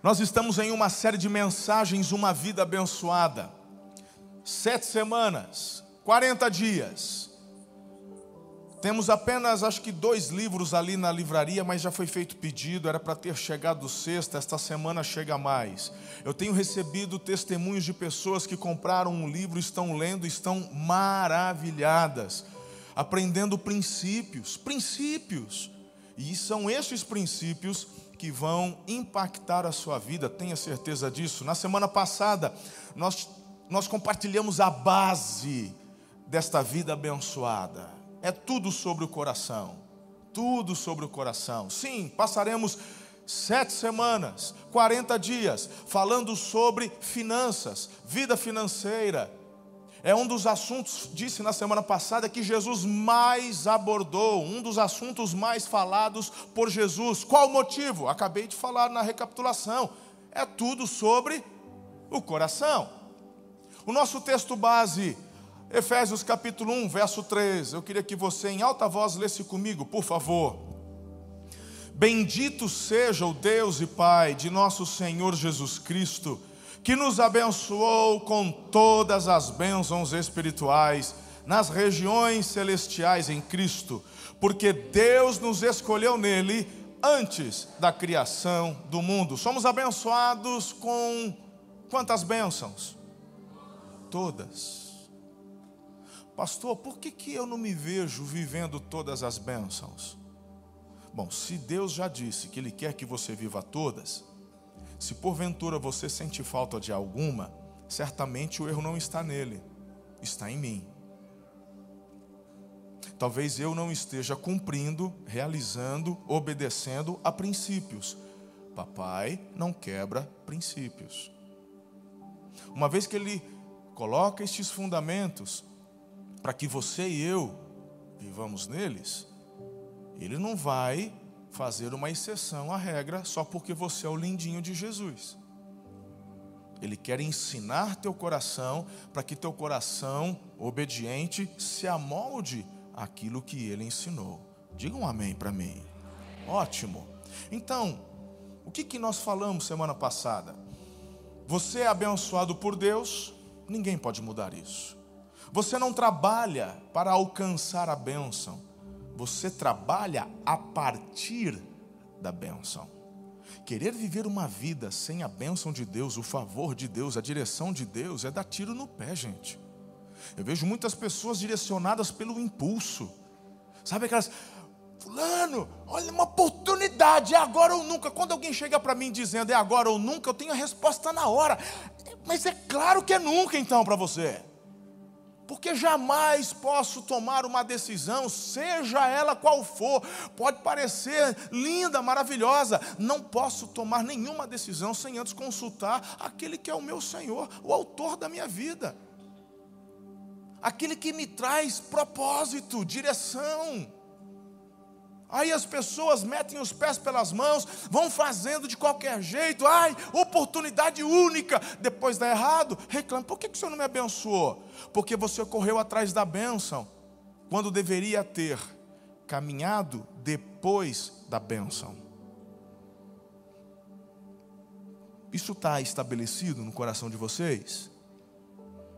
Nós estamos em uma série de mensagens, Uma Vida Abençoada. Sete semanas, 40 dias. Temos apenas, acho que, dois livros ali na livraria, mas já foi feito pedido, era para ter chegado sexta, esta semana chega mais. Eu tenho recebido testemunhos de pessoas que compraram um livro, estão lendo, estão maravilhadas, aprendendo princípios, princípios. E são estes princípios que vão impactar a sua vida, tenha certeza disso. Na semana passada, nós, nós compartilhamos a base desta vida abençoada. É tudo sobre o coração. Tudo sobre o coração. Sim, passaremos sete semanas, 40 dias, falando sobre finanças, vida financeira, é um dos assuntos, disse na semana passada, que Jesus mais abordou, um dos assuntos mais falados por Jesus. Qual o motivo? Acabei de falar na recapitulação. É tudo sobre o coração. O nosso texto base, Efésios capítulo 1, verso 3. Eu queria que você em alta voz lesse comigo, por favor. Bendito seja o Deus e Pai de nosso Senhor Jesus Cristo que nos abençoou com todas as bênçãos espirituais nas regiões celestiais em Cristo, porque Deus nos escolheu nele antes da criação do mundo. Somos abençoados com quantas bênçãos? Todas. Pastor, por que, que eu não me vejo vivendo todas as bênçãos? Bom, se Deus já disse que Ele quer que você viva todas, se porventura você sente falta de alguma, certamente o erro não está nele, está em mim. Talvez eu não esteja cumprindo, realizando, obedecendo a princípios. Papai não quebra princípios. Uma vez que ele coloca estes fundamentos para que você e eu vivamos neles, ele não vai fazer uma exceção à regra só porque você é o lindinho de Jesus. Ele quer ensinar teu coração para que teu coração obediente se amolde aquilo que ele ensinou. Diga um amém para mim. Ótimo. Então, o que, que nós falamos semana passada? Você é abençoado por Deus, ninguém pode mudar isso. Você não trabalha para alcançar a bênção, você trabalha a partir da bênção. Querer viver uma vida sem a bênção de Deus, o favor de Deus, a direção de Deus, é dar tiro no pé, gente. Eu vejo muitas pessoas direcionadas pelo impulso. Sabe aquelas. Fulano, olha uma oportunidade, é agora ou nunca. Quando alguém chega para mim dizendo é agora ou nunca, eu tenho a resposta na hora. Mas é claro que é nunca então para você porque jamais posso tomar uma decisão, seja ela qual for, pode parecer linda, maravilhosa, não posso tomar nenhuma decisão sem antes consultar aquele que é o meu Senhor, o autor da minha vida, aquele que me traz propósito, direção. Aí as pessoas metem os pés pelas mãos, vão fazendo de qualquer jeito, ai, oportunidade única, depois dá errado, reclama, por que, que o Senhor não me abençoou? Porque você correu atrás da bênção, quando deveria ter caminhado depois da bênção. Isso está estabelecido no coração de vocês?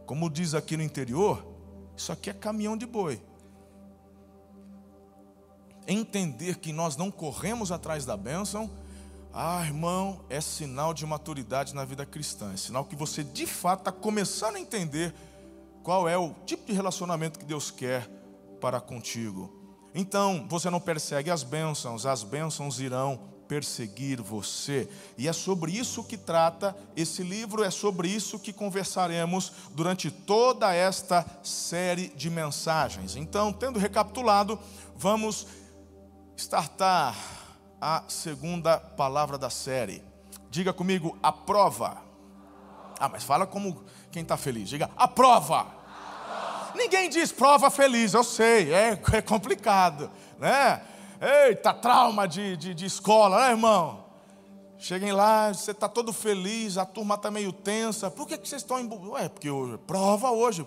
Como diz aqui no interior, isso aqui é caminhão de boi entender que nós não corremos atrás da bênção, ah, irmão, é sinal de maturidade na vida cristã. É sinal que você de fato está começando a entender qual é o tipo de relacionamento que Deus quer para contigo. Então, você não persegue as bênçãos, as bênçãos irão perseguir você. E é sobre isso que trata esse livro, é sobre isso que conversaremos durante toda esta série de mensagens. Então, tendo recapitulado, vamos startar a segunda palavra da série. Diga comigo, a prova. Ah, mas fala como quem está feliz. Diga, a prova. Ninguém diz prova feliz, eu sei, é, é complicado, né? Eita, trauma de, de, de escola, né, irmão? Cheguem lá, você está todo feliz, a turma está meio tensa. Por que, que vocês estão em. Ué, porque hoje, prova hoje.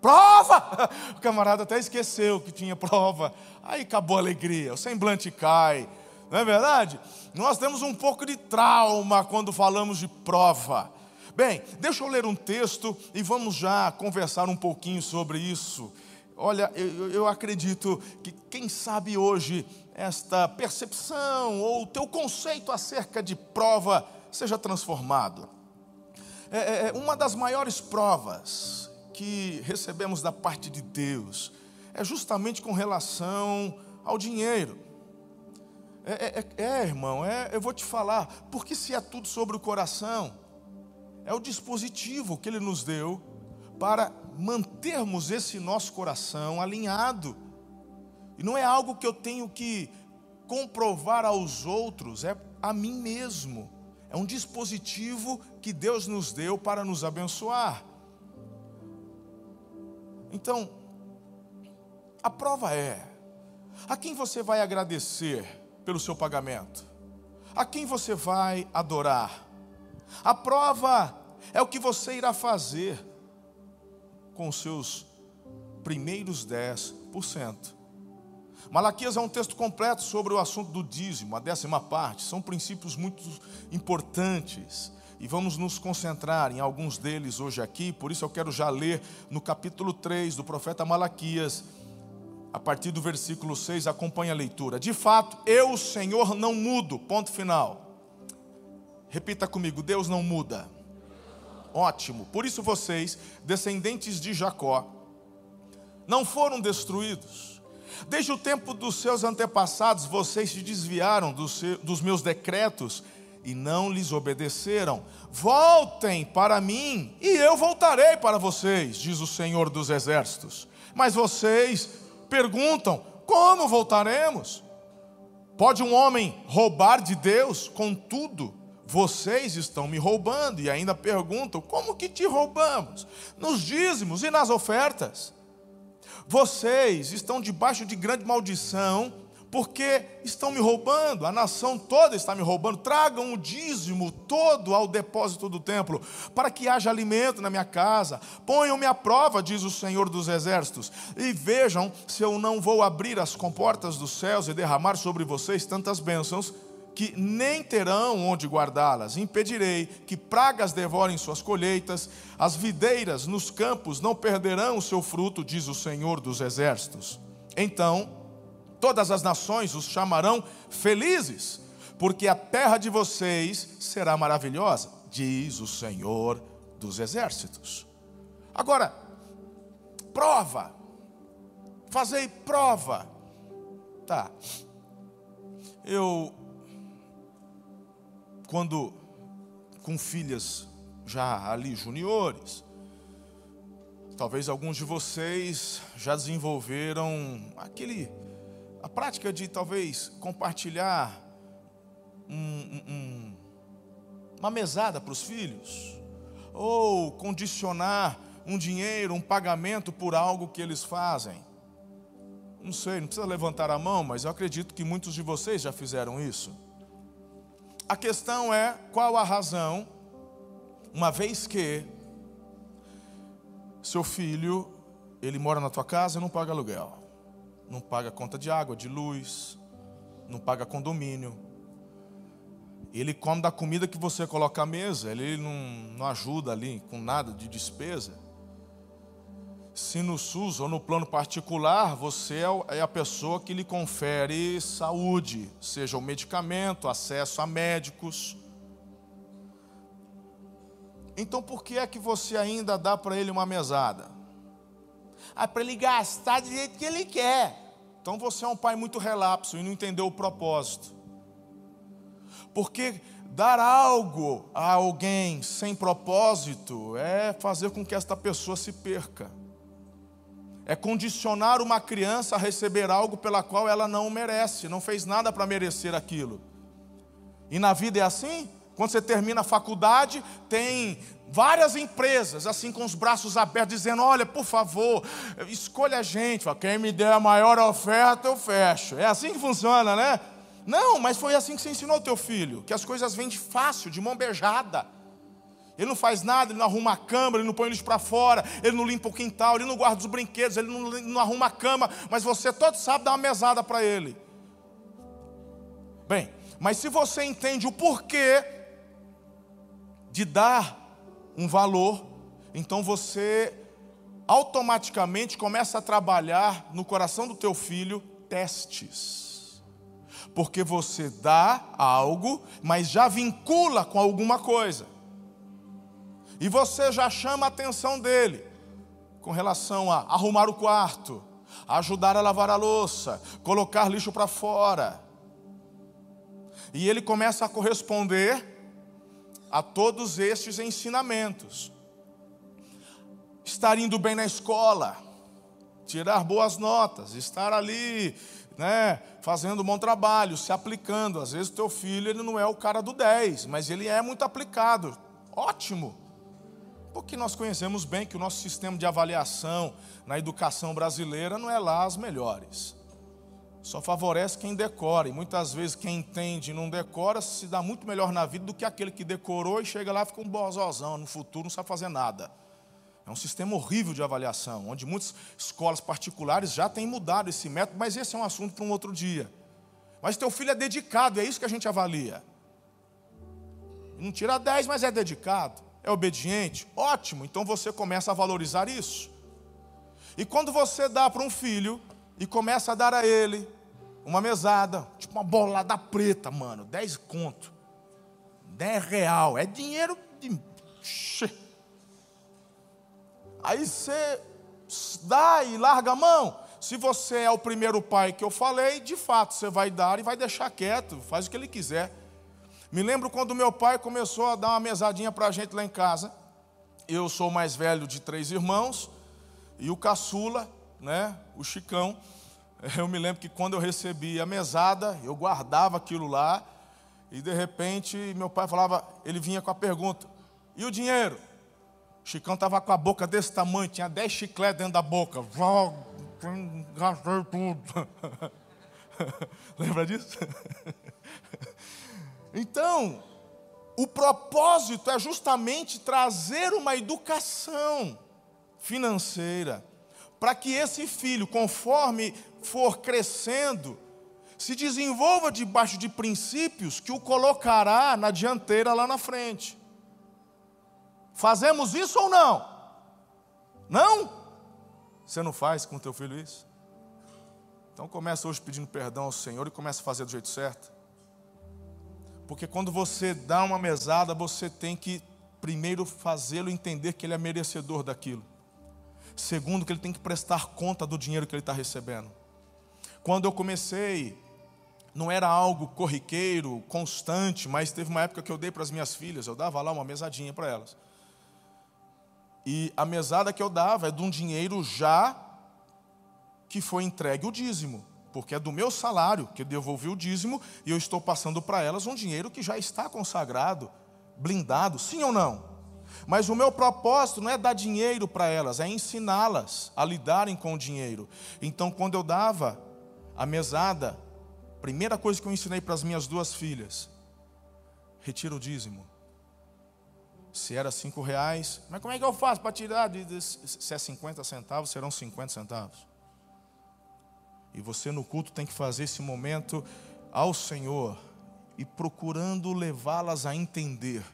Prova! O camarada até esqueceu que tinha prova. Aí acabou a alegria, o semblante cai, Não é verdade? Nós temos um pouco de trauma quando falamos de prova. Bem, deixa eu ler um texto e vamos já conversar um pouquinho sobre isso. Olha, eu, eu acredito que quem sabe hoje esta percepção ou o teu conceito acerca de prova seja transformado. É, é, é uma das maiores provas que recebemos da parte de Deus é justamente com relação ao dinheiro. É, é, é, é irmão, é, eu vou te falar, porque se é tudo sobre o coração, é o dispositivo que Ele nos deu para mantermos esse nosso coração alinhado. E não é algo que eu tenho que comprovar aos outros, é a mim mesmo. É um dispositivo que Deus nos deu para nos abençoar. Então, a prova é: a quem você vai agradecer pelo seu pagamento? A quem você vai adorar? A prova é o que você irá fazer com os seus primeiros 10%. Malaquias é um texto completo sobre o assunto do dízimo, a décima parte. São princípios muito importantes e vamos nos concentrar em alguns deles hoje aqui. Por isso eu quero já ler no capítulo 3 do profeta Malaquias, a partir do versículo 6, acompanha a leitura. De fato, eu, Senhor, não mudo. Ponto final. Repita comigo: Deus não muda. Ótimo. Por isso vocês, descendentes de Jacó, não foram destruídos Desde o tempo dos seus antepassados, vocês se desviaram dos, dos meus decretos e não lhes obedeceram. Voltem para mim e eu voltarei para vocês, diz o Senhor dos Exércitos. Mas vocês perguntam: como voltaremos? Pode um homem roubar de Deus? Contudo, vocês estão me roubando e ainda perguntam: como que te roubamos? Nos dízimos e nas ofertas. Vocês estão debaixo de grande maldição, porque estão me roubando, a nação toda está me roubando. Tragam o dízimo todo ao depósito do templo, para que haja alimento na minha casa. Ponham-me à prova, diz o Senhor dos Exércitos, e vejam se eu não vou abrir as comportas dos céus e derramar sobre vocês tantas bênçãos que nem terão onde guardá-las. Impedirei que pragas devorem suas colheitas, as videiras nos campos não perderão o seu fruto, diz o Senhor dos Exércitos. Então, todas as nações os chamarão felizes, porque a terra de vocês será maravilhosa, diz o Senhor dos Exércitos. Agora, prova, fazei prova. Tá. Eu quando com filhas já ali juniores, talvez alguns de vocês já desenvolveram aquele a prática de talvez compartilhar um, um, uma mesada para os filhos, ou condicionar um dinheiro, um pagamento por algo que eles fazem. Não sei, não precisa levantar a mão, mas eu acredito que muitos de vocês já fizeram isso. A questão é qual a razão, uma vez que seu filho, ele mora na tua casa e não paga aluguel, não paga conta de água, de luz, não paga condomínio. Ele come da comida que você coloca à mesa, ele não, não ajuda ali com nada de despesa se no SUS ou no plano particular você é, é a pessoa que lhe confere saúde, seja o medicamento, acesso a médicos. Então por que é que você ainda dá para ele uma mesada? Ah, para ele gastar do jeito que ele quer. Então você é um pai muito relapso e não entendeu o propósito. Porque dar algo a alguém sem propósito é fazer com que esta pessoa se perca é condicionar uma criança a receber algo pela qual ela não merece, não fez nada para merecer aquilo. E na vida é assim? Quando você termina a faculdade, tem várias empresas assim com os braços abertos dizendo: "Olha, por favor, escolha a gente, quem me der a maior oferta, eu fecho". É assim que funciona, né? Não, mas foi assim que você ensinou o teu filho, que as coisas vêm de fácil, de mão beijada. Ele não faz nada, ele não arruma a cama, ele não põe lixo para fora, ele não limpa o quintal, ele não guarda os brinquedos, ele não, não arruma a cama, mas você todo sábado dá uma mesada para ele. Bem, mas se você entende o porquê de dar um valor, então você automaticamente começa a trabalhar no coração do teu filho testes. Porque você dá algo, mas já vincula com alguma coisa. E você já chama a atenção dele com relação a arrumar o quarto, ajudar a lavar a louça, colocar lixo para fora. E ele começa a corresponder a todos estes ensinamentos. Estar indo bem na escola, tirar boas notas, estar ali, né, fazendo um bom trabalho, se aplicando. Às vezes o teu filho ele não é o cara do 10, mas ele é muito aplicado. Ótimo. Porque nós conhecemos bem que o nosso sistema de avaliação na educação brasileira não é lá as melhores. Só favorece quem decora. E muitas vezes quem entende e não decora se dá muito melhor na vida do que aquele que decorou e chega lá e fica um bozozão. No futuro não sabe fazer nada. É um sistema horrível de avaliação, onde muitas escolas particulares já têm mudado esse método, mas esse é um assunto para um outro dia. Mas teu filho é dedicado, é isso que a gente avalia. Não tira 10, mas é dedicado, é obediente. Ótimo, então você começa a valorizar isso. E quando você dá para um filho e começa a dar a ele uma mesada, tipo uma bolada preta, mano, 10 conto, 10 real, é dinheiro de. Aí você dá e larga a mão. Se você é o primeiro pai que eu falei, de fato você vai dar e vai deixar quieto, faz o que ele quiser. Me lembro quando meu pai começou a dar uma mesadinha para a gente lá em casa. Eu sou o mais velho de três irmãos e o caçula né, o Chicão. Eu me lembro que quando eu recebi a mesada, eu guardava aquilo lá, e de repente meu pai falava, ele vinha com a pergunta: e o dinheiro? O Chicão estava com a boca desse tamanho, tinha 10 chicletes dentro da boca. Gastei tudo. Lembra disso? então, o propósito é justamente trazer uma educação financeira para que esse filho, conforme for crescendo, se desenvolva debaixo de princípios que o colocará na dianteira lá na frente. Fazemos isso ou não? Não? Você não faz com o teu filho isso? Então começa hoje pedindo perdão ao Senhor e começa a fazer do jeito certo. Porque quando você dá uma mesada, você tem que primeiro fazê-lo entender que ele é merecedor daquilo. Segundo, que ele tem que prestar conta do dinheiro que ele está recebendo. Quando eu comecei, não era algo corriqueiro, constante, mas teve uma época que eu dei para as minhas filhas, eu dava lá uma mesadinha para elas. E a mesada que eu dava é de um dinheiro já que foi entregue o dízimo, porque é do meu salário que eu devolvi o dízimo e eu estou passando para elas um dinheiro que já está consagrado, blindado, sim ou não? Mas o meu propósito não é dar dinheiro para elas, é ensiná-las a lidarem com o dinheiro. Então, quando eu dava a mesada, primeira coisa que eu ensinei para as minhas duas filhas: retira o dízimo. Se era cinco reais, mas como é que eu faço para tirar? Se é 50 centavos, serão 50 centavos. E você no culto tem que fazer esse momento ao Senhor e procurando levá-las a entender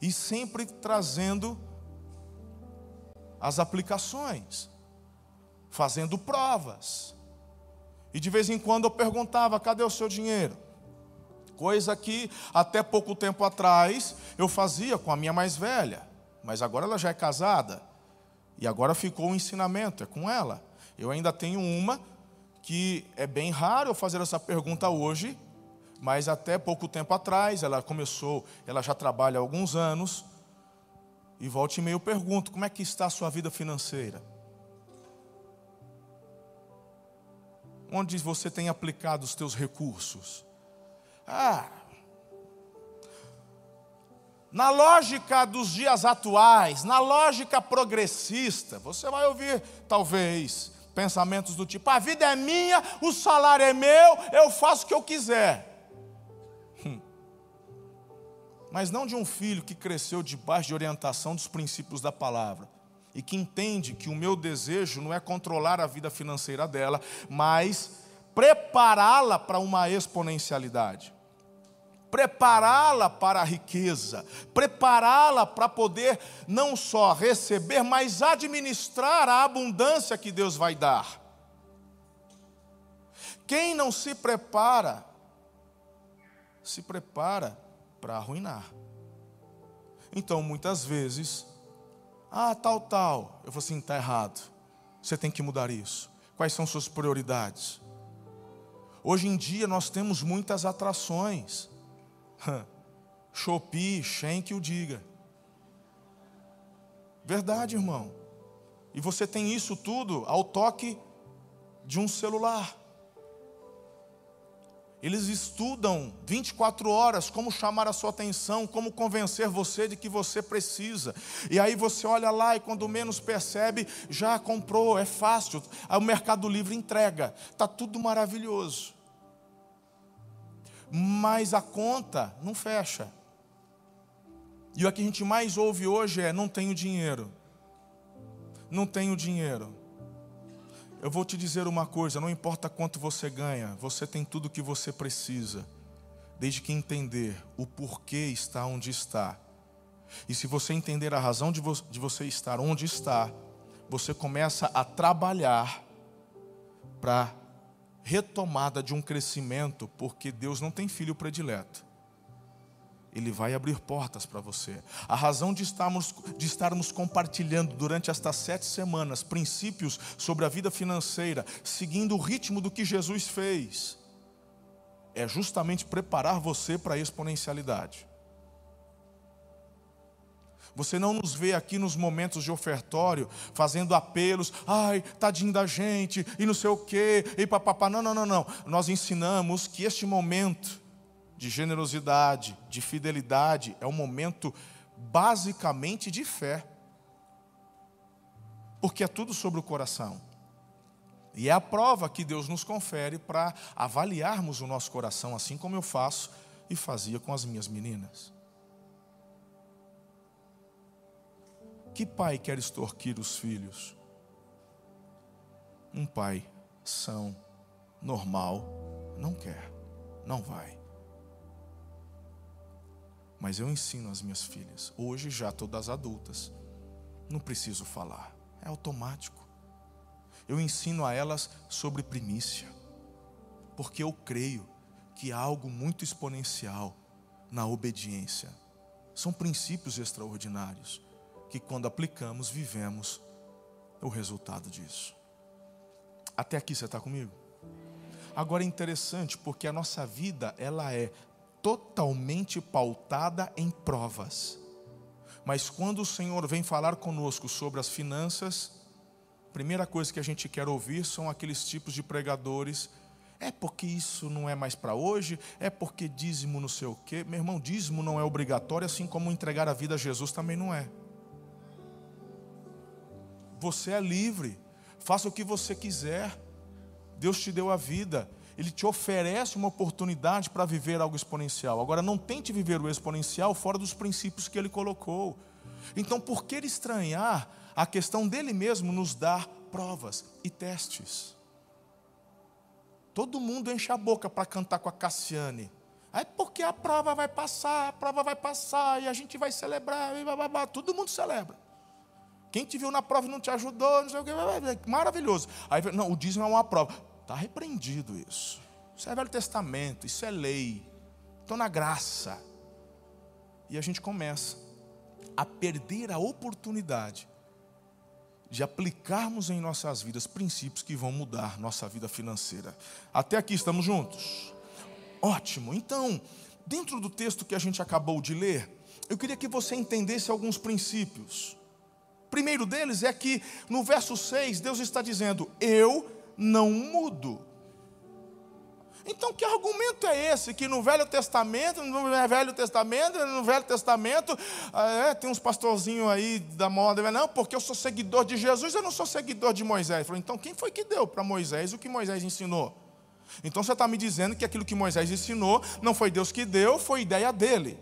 e sempre trazendo as aplicações, fazendo provas. E de vez em quando eu perguntava: cadê o seu dinheiro? Coisa que até pouco tempo atrás eu fazia com a minha mais velha, mas agora ela já é casada. E agora ficou o um ensinamento, é com ela. Eu ainda tenho uma que é bem raro eu fazer essa pergunta hoje, mas até pouco tempo atrás, ela começou, ela já trabalha há alguns anos, e volta e meio eu pergunto: como é que está a sua vida financeira? Onde você tem aplicado os teus recursos? Ah, na lógica dos dias atuais, na lógica progressista, você vai ouvir, talvez, pensamentos do tipo: a vida é minha, o salário é meu, eu faço o que eu quiser mas não de um filho que cresceu debaixo de orientação dos princípios da palavra e que entende que o meu desejo não é controlar a vida financeira dela, mas prepará-la para uma exponencialidade, prepará-la para a riqueza, prepará-la para poder não só receber, mas administrar a abundância que Deus vai dar. Quem não se prepara, se prepara para arruinar. Então, muitas vezes, ah, tal, tal, eu vou assim, está errado. Você tem que mudar isso. Quais são suas prioridades? Hoje em dia nós temos muitas atrações. Shopee, Shen que o diga. Verdade, irmão. E você tem isso tudo ao toque de um celular. Eles estudam 24 horas como chamar a sua atenção, como convencer você de que você precisa. E aí você olha lá e quando menos percebe, já comprou, é fácil. Aí o Mercado Livre entrega. Tá tudo maravilhoso. Mas a conta não fecha. E o que a gente mais ouve hoje é: não tenho dinheiro. Não tenho dinheiro. Eu vou te dizer uma coisa: não importa quanto você ganha, você tem tudo o que você precisa, desde que entender o porquê está onde está. E se você entender a razão de, vo de você estar onde está, você começa a trabalhar para retomada de um crescimento, porque Deus não tem filho predileto. Ele vai abrir portas para você. A razão de estarmos, de estarmos compartilhando durante estas sete semanas princípios sobre a vida financeira, seguindo o ritmo do que Jesus fez, é justamente preparar você para a exponencialidade. Você não nos vê aqui nos momentos de ofertório fazendo apelos, ai, tadinho da gente, e não sei o quê, e papapá. Não, não, não, não. Nós ensinamos que este momento de generosidade, de fidelidade, é um momento basicamente de fé. Porque é tudo sobre o coração. E é a prova que Deus nos confere para avaliarmos o nosso coração, assim como eu faço e fazia com as minhas meninas. Que pai quer extorquir os filhos? Um pai são, normal, não quer, não vai. Mas eu ensino as minhas filhas, hoje já todas adultas, não preciso falar, é automático. Eu ensino a elas sobre primícia, porque eu creio que há algo muito exponencial na obediência. São princípios extraordinários que, quando aplicamos, vivemos o resultado disso. Até aqui você está comigo? Agora é interessante porque a nossa vida ela é totalmente pautada em provas. Mas quando o Senhor vem falar conosco sobre as finanças, a primeira coisa que a gente quer ouvir são aqueles tipos de pregadores. É porque isso não é mais para hoje? É porque dízimo não sei o quê? Meu irmão, dízimo não é obrigatório, assim como entregar a vida a Jesus também não é. Você é livre, faça o que você quiser. Deus te deu a vida. Ele te oferece uma oportunidade para viver algo exponencial. Agora, não tente viver o exponencial fora dos princípios que ele colocou. Então, por que estranhar a questão dele mesmo nos dar provas e testes? Todo mundo enche a boca para cantar com a Cassiane. Aí porque a prova vai passar, a prova vai passar, e a gente vai celebrar, e blá. todo mundo celebra. Quem te viu na prova e não te ajudou, não sei o que, maravilhoso. Aí, não, o dízimo é uma prova. Está repreendido isso. Isso é Velho Testamento, isso é lei. Estou na graça. E a gente começa a perder a oportunidade de aplicarmos em nossas vidas princípios que vão mudar nossa vida financeira. Até aqui estamos juntos? Ótimo. Então, dentro do texto que a gente acabou de ler, eu queria que você entendesse alguns princípios. O primeiro deles é que no verso 6, Deus está dizendo: Eu não mudo. Então, que argumento é esse? Que no Velho Testamento, no Velho Testamento, no Velho Testamento, é, tem uns pastorzinhos aí da moda, não, porque eu sou seguidor de Jesus, eu não sou seguidor de Moisés. Então, quem foi que deu para Moisés o que Moisés ensinou? Então, você está me dizendo que aquilo que Moisés ensinou não foi Deus que deu, foi ideia dele.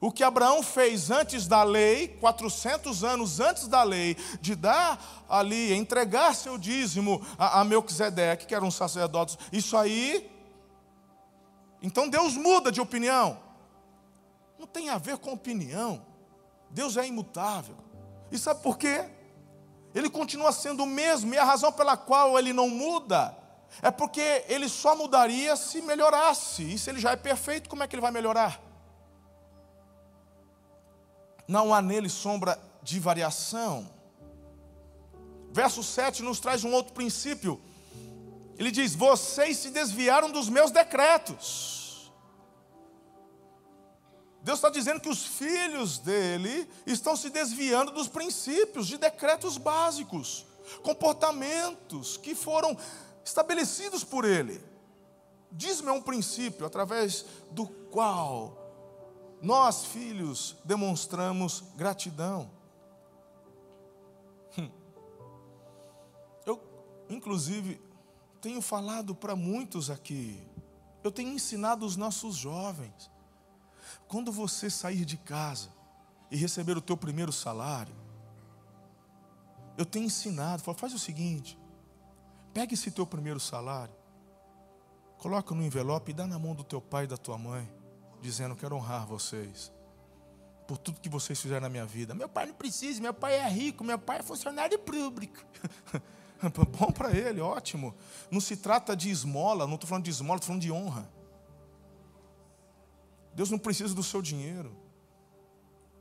O que Abraão fez antes da lei, 400 anos antes da lei, de dar ali, entregar seu dízimo a, a Melquisedeque, que era um sacerdote, isso aí. Então Deus muda de opinião. Não tem a ver com opinião. Deus é imutável. E sabe por quê? Ele continua sendo o mesmo, e a razão pela qual ele não muda é porque ele só mudaria se melhorasse. E se ele já é perfeito, como é que ele vai melhorar? Não há nele sombra de variação. Verso 7 nos traz um outro princípio. Ele diz: Vocês se desviaram dos meus decretos. Deus está dizendo que os filhos dele estão se desviando dos princípios, de decretos básicos, comportamentos que foram estabelecidos por ele. É um princípio através do qual nós, filhos, demonstramos gratidão. Hum. Eu, inclusive, tenho falado para muitos aqui, eu tenho ensinado os nossos jovens quando você sair de casa e receber o teu primeiro salário, eu tenho ensinado, faz o seguinte, pega esse teu primeiro salário, coloca no envelope e dá na mão do teu pai e da tua mãe, dizendo, quero honrar vocês, por tudo que vocês fizeram na minha vida. Meu pai não precisa, meu pai é rico, meu pai é funcionário público. Bom para ele, ótimo. Não se trata de esmola, não estou falando de esmola, estou falando de honra. Deus não precisa do seu dinheiro.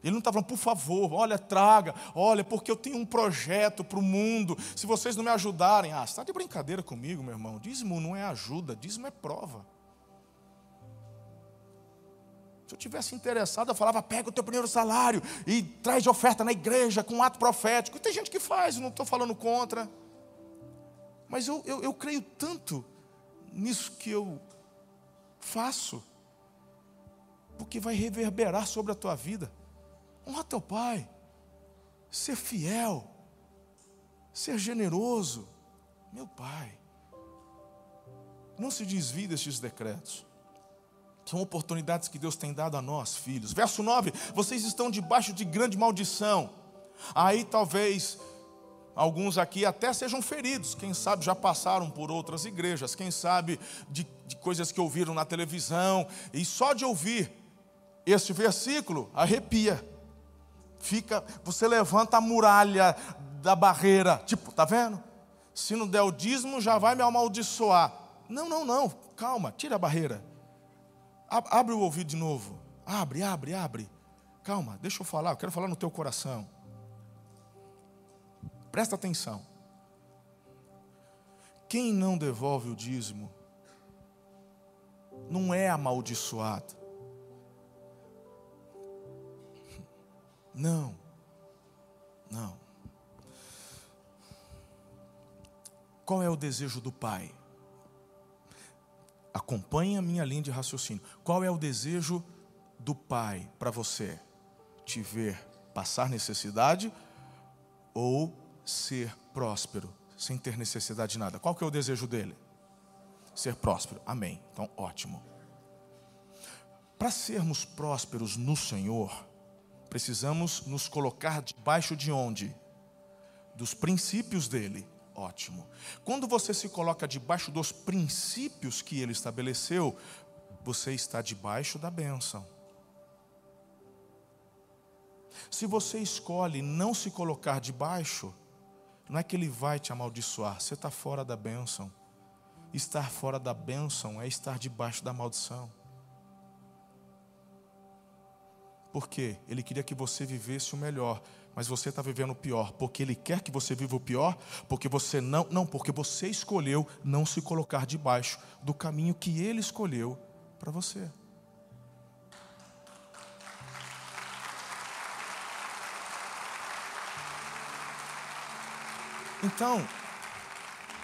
Ele não está falando, por favor, olha, traga, olha, porque eu tenho um projeto para o mundo. Se vocês não me ajudarem, ah, você está de brincadeira comigo, meu irmão. Dízimo não é ajuda, dízimo é prova. Se eu tivesse interessado, eu falava, pega o teu primeiro salário e traz oferta na igreja com um ato profético. Tem gente que faz, não estou falando contra. Mas eu, eu, eu creio tanto nisso que eu faço porque vai reverberar sobre a tua vida. Honra teu pai, ser fiel, ser generoso. Meu pai, não se desvie destes decretos. São oportunidades que Deus tem dado a nós, filhos. Verso 9: vocês estão debaixo de grande maldição. Aí talvez alguns aqui até sejam feridos, quem sabe já passaram por outras igrejas, quem sabe de, de coisas que ouviram na televisão, e só de ouvir este versículo arrepia. Fica, você levanta a muralha da barreira, tipo, tá vendo? Se não der o dízimo, já vai me amaldiçoar. Não, não, não, calma, tira a barreira. Abre o ouvido de novo. Abre, abre, abre. Calma, deixa eu falar, eu quero falar no teu coração. Presta atenção. Quem não devolve o dízimo não é amaldiçoado. Não. Não. Qual é o desejo do Pai? Acompanhe a minha linha de raciocínio. Qual é o desejo do Pai para você? Te ver passar necessidade ou ser próspero, sem ter necessidade de nada? Qual que é o desejo dele? Ser próspero. Amém. Então, ótimo. Para sermos prósperos no Senhor, precisamos nos colocar debaixo de onde? Dos princípios dele. Ótimo. Quando você se coloca debaixo dos princípios que ele estabeleceu, você está debaixo da bênção. Se você escolhe não se colocar debaixo, não é que ele vai te amaldiçoar, você está fora da bênção. Estar fora da bênção é estar debaixo da maldição. Por quê? Ele queria que você vivesse o melhor, mas você está vivendo o pior, porque Ele quer que você viva o pior, porque você não, não, porque você escolheu não se colocar debaixo do caminho que Ele escolheu para você. Então,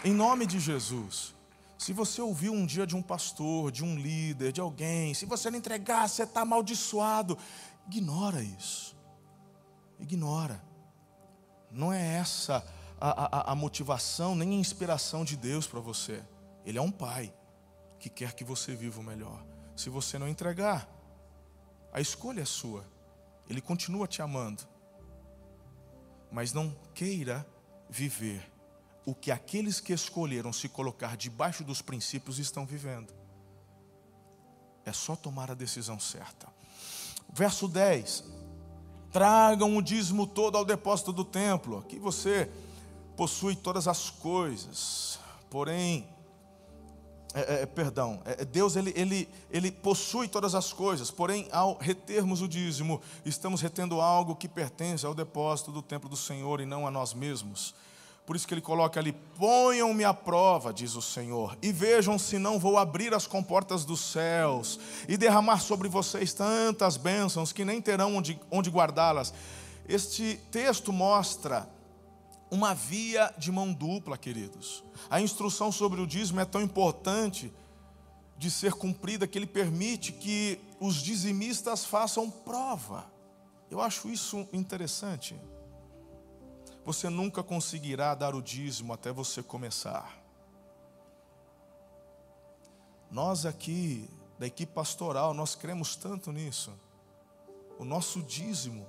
em nome de Jesus, se você ouviu um dia de um pastor, de um líder, de alguém, se você não entregar, você está amaldiçoado. Ignora isso. Ignora. Não é essa a, a, a motivação nem a inspiração de Deus para você. Ele é um pai que quer que você viva o melhor. Se você não entregar, A escolha é sua. Ele continua te amando. Mas não queira viver o que aqueles que escolheram se colocar debaixo dos princípios estão vivendo. É só tomar a decisão certa. Verso 10: Tragam o dízimo todo ao depósito do templo. Aqui você possui todas as coisas, porém, é, é, perdão, é, é, Deus ele, ele, ele possui todas as coisas, porém, ao retermos o dízimo, estamos retendo algo que pertence ao depósito do templo do Senhor e não a nós mesmos. Por isso que ele coloca ali: ponham-me à prova, diz o Senhor, e vejam se não vou abrir as comportas dos céus e derramar sobre vocês tantas bênçãos que nem terão onde, onde guardá-las. Este texto mostra uma via de mão dupla, queridos. A instrução sobre o dízimo é tão importante de ser cumprida que ele permite que os dizimistas façam prova. Eu acho isso interessante. Você nunca conseguirá dar o dízimo até você começar. Nós aqui, da equipe pastoral, nós cremos tanto nisso. O nosso dízimo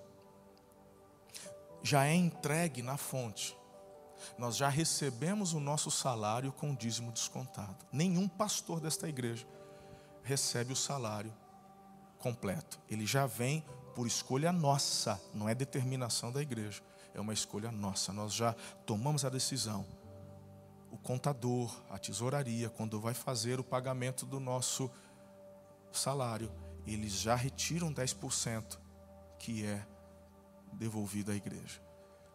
já é entregue na fonte. Nós já recebemos o nosso salário com o dízimo descontado. Nenhum pastor desta igreja recebe o salário completo. Ele já vem por escolha nossa, não é determinação da igreja é uma escolha nossa. Nós já tomamos a decisão. O contador, a tesouraria, quando vai fazer o pagamento do nosso salário, eles já retiram 10% que é devolvido à igreja.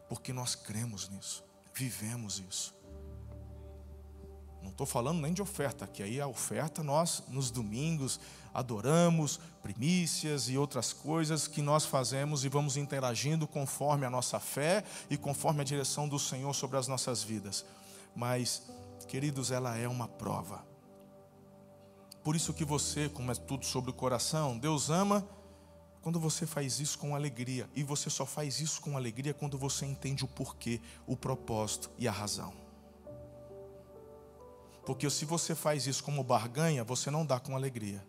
Porque nós cremos nisso, vivemos isso. Não estou falando nem de oferta, que aí a oferta nós, nos domingos, adoramos, primícias e outras coisas que nós fazemos e vamos interagindo conforme a nossa fé e conforme a direção do Senhor sobre as nossas vidas. Mas, queridos, ela é uma prova. Por isso que você, como é tudo sobre o coração, Deus ama quando você faz isso com alegria. E você só faz isso com alegria quando você entende o porquê, o propósito e a razão. Porque se você faz isso como barganha, você não dá com alegria.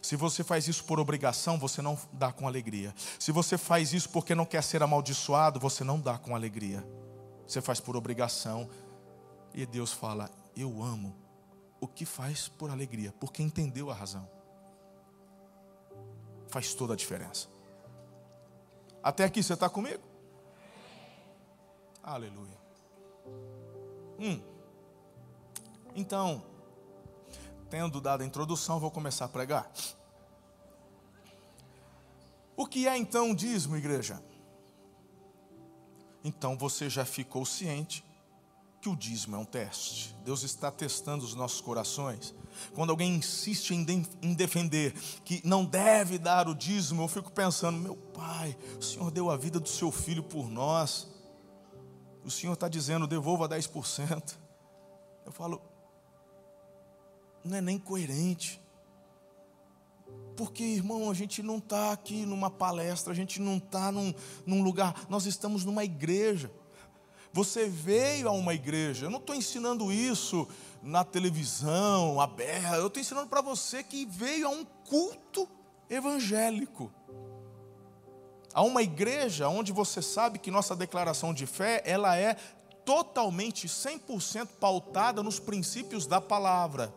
Se você faz isso por obrigação, você não dá com alegria. Se você faz isso porque não quer ser amaldiçoado, você não dá com alegria. Você faz por obrigação. E Deus fala: Eu amo o que faz por alegria, porque entendeu a razão. Faz toda a diferença. Até aqui você está comigo? Aleluia. Hum. Então, tendo dado a introdução, vou começar a pregar. O que é então o dízimo, igreja? Então você já ficou ciente que o dízimo é um teste. Deus está testando os nossos corações. Quando alguém insiste em defender que não deve dar o dízimo, eu fico pensando: meu pai, o Senhor deu a vida do seu filho por nós. O Senhor está dizendo: devolva 10%. Eu falo: não é nem coerente. Porque, irmão, a gente não está aqui numa palestra, a gente não está num, num lugar, nós estamos numa igreja. Você veio a uma igreja, eu não estou ensinando isso na televisão, aberta, eu estou ensinando para você que veio a um culto evangélico. A uma igreja onde você sabe que nossa declaração de fé, ela é totalmente, 100% pautada nos princípios da palavra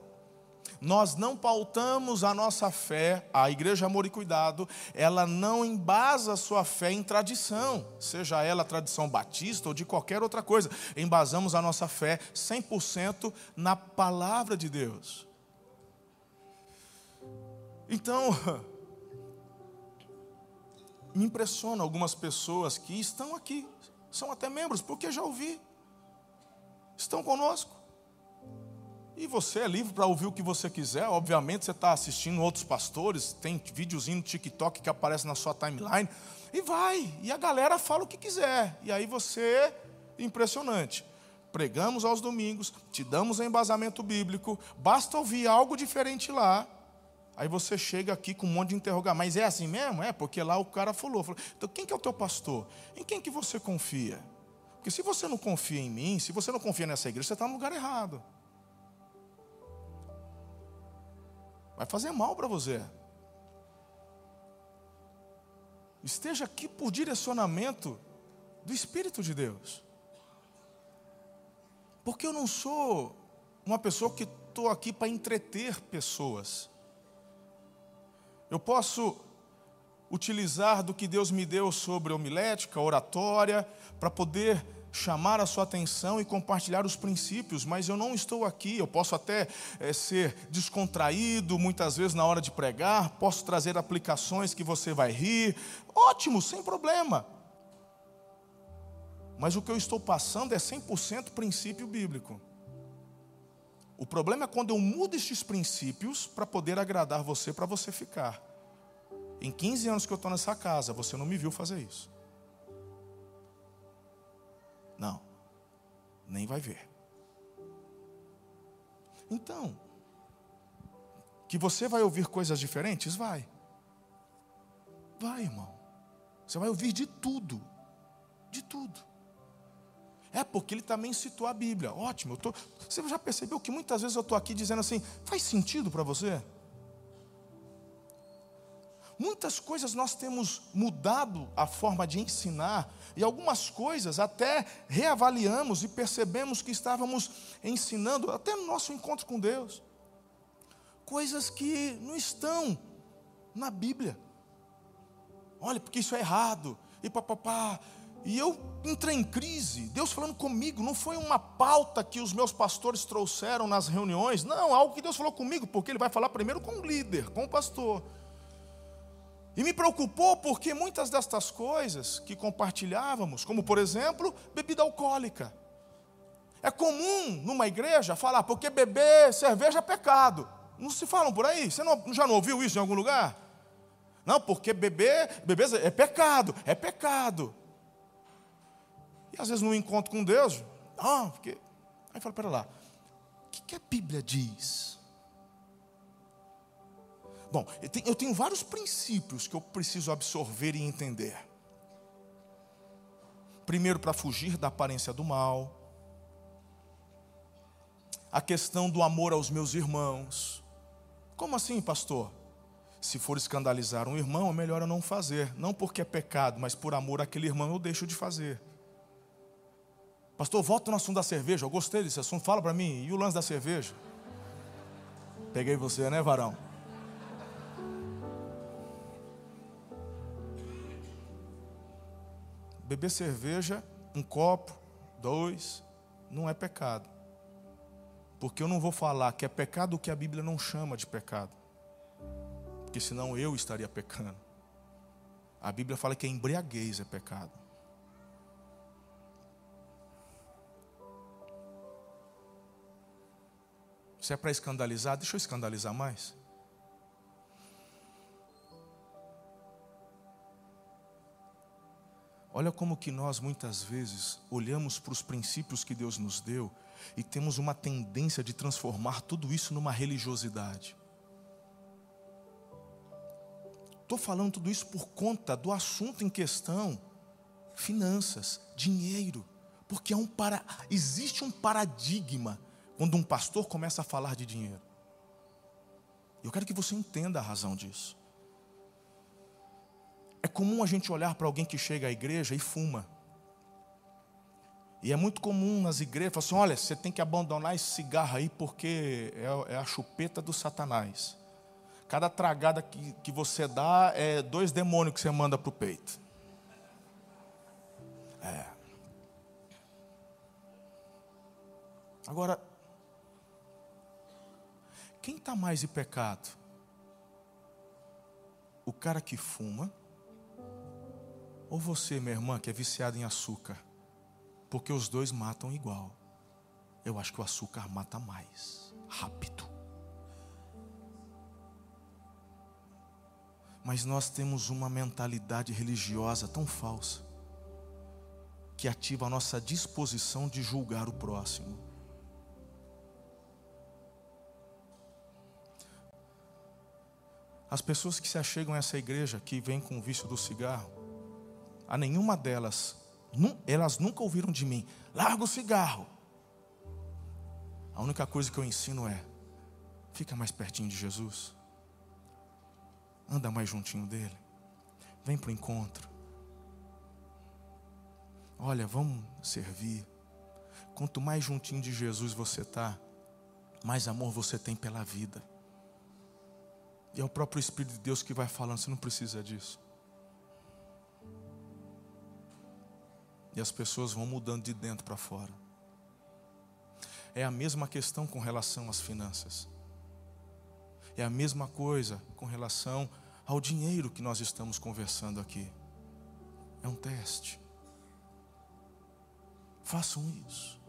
nós não pautamos a nossa fé, a Igreja Amor e Cuidado, ela não embasa a sua fé em tradição, seja ela tradição batista ou de qualquer outra coisa. Embasamos a nossa fé 100% na palavra de Deus. Então, me impressiona algumas pessoas que estão aqui, são até membros, porque já ouvi, estão conosco. E você é livre para ouvir o que você quiser. Obviamente, você está assistindo outros pastores, tem videozinho no TikTok que aparece na sua timeline. E vai. E a galera fala o que quiser. E aí você, impressionante. Pregamos aos domingos, te damos embasamento bíblico, basta ouvir algo diferente lá. Aí você chega aqui com um monte de interrogar, mas é assim mesmo? É, porque lá o cara falou, falou. Então quem que é o teu pastor? Em quem que você confia? Porque se você não confia em mim, se você não confia nessa igreja, você está no lugar errado. Vai fazer mal para você. esteja aqui por direcionamento do Espírito de Deus. Porque eu não sou uma pessoa que estou aqui para entreter pessoas. Eu posso utilizar do que Deus me deu sobre homilética, oratória, para poder chamar a sua atenção e compartilhar os princípios, mas eu não estou aqui. Eu posso até é, ser descontraído muitas vezes na hora de pregar, posso trazer aplicações que você vai rir. Ótimo, sem problema. Mas o que eu estou passando é 100% princípio bíblico. O problema é quando eu mudo estes princípios para poder agradar você, para você ficar. Em 15 anos que eu estou nessa casa, você não me viu fazer isso. Não, nem vai ver. Então, que você vai ouvir coisas diferentes? Vai. Vai, irmão. Você vai ouvir de tudo. De tudo. É porque ele também citou a Bíblia. Ótimo. Tô... Você já percebeu que muitas vezes eu estou aqui dizendo assim: faz sentido para você? Muitas coisas nós temos mudado a forma de ensinar, e algumas coisas até reavaliamos e percebemos que estávamos ensinando, até no nosso encontro com Deus, coisas que não estão na Bíblia. Olha, porque isso é errado, e papapá. E eu entrei em crise, Deus falando comigo, não foi uma pauta que os meus pastores trouxeram nas reuniões, não, algo que Deus falou comigo, porque Ele vai falar primeiro com o líder, com o pastor. E me preocupou porque muitas destas coisas que compartilhávamos, como por exemplo, bebida alcoólica. É comum numa igreja falar, porque beber cerveja é pecado. Não se falam por aí? Você não, já não ouviu isso em algum lugar? Não, porque beber, beber é pecado, é pecado. E às vezes no encontro com Deus, ah, porque. Aí fala, pera lá, o que, que a Bíblia diz? Bom, eu tenho vários princípios que eu preciso absorver e entender. Primeiro, para fugir da aparência do mal. A questão do amor aos meus irmãos. Como assim, pastor? Se for escandalizar um irmão, é melhor eu não fazer. Não porque é pecado, mas por amor àquele irmão eu deixo de fazer. Pastor, volta no assunto da cerveja. Eu gostei desse assunto. Fala para mim. E o lance da cerveja? Peguei você, né, varão? Beber cerveja, um copo, dois, não é pecado. Porque eu não vou falar que é pecado o que a Bíblia não chama de pecado. Porque senão eu estaria pecando. A Bíblia fala que a embriaguez é pecado. Se é para escandalizar, deixa eu escandalizar mais. Olha como que nós muitas vezes olhamos para os princípios que Deus nos deu e temos uma tendência de transformar tudo isso numa religiosidade. Estou falando tudo isso por conta do assunto em questão, finanças, dinheiro, porque é um para, existe um paradigma quando um pastor começa a falar de dinheiro. Eu quero que você entenda a razão disso. É comum a gente olhar para alguém que chega à igreja e fuma. E é muito comum nas igrejas falar assim: olha, você tem que abandonar esse cigarro aí porque é, é a chupeta do Satanás. Cada tragada que, que você dá é dois demônios que você manda para o peito. É. Agora, quem está mais em pecado? O cara que fuma ou você, minha irmã, que é viciada em açúcar? Porque os dois matam igual. Eu acho que o açúcar mata mais, rápido. Mas nós temos uma mentalidade religiosa tão falsa que ativa a nossa disposição de julgar o próximo. As pessoas que se achegam a essa igreja, que vêm com o vício do cigarro, a nenhuma delas, elas nunca ouviram de mim, larga o cigarro. A única coisa que eu ensino é: fica mais pertinho de Jesus, anda mais juntinho dele, Vem para o encontro. Olha, vamos servir. Quanto mais juntinho de Jesus você está, mais amor você tem pela vida. E é o próprio Espírito de Deus que vai falando, você não precisa disso. E as pessoas vão mudando de dentro para fora. É a mesma questão com relação às finanças. É a mesma coisa com relação ao dinheiro que nós estamos conversando aqui. É um teste. Façam isso.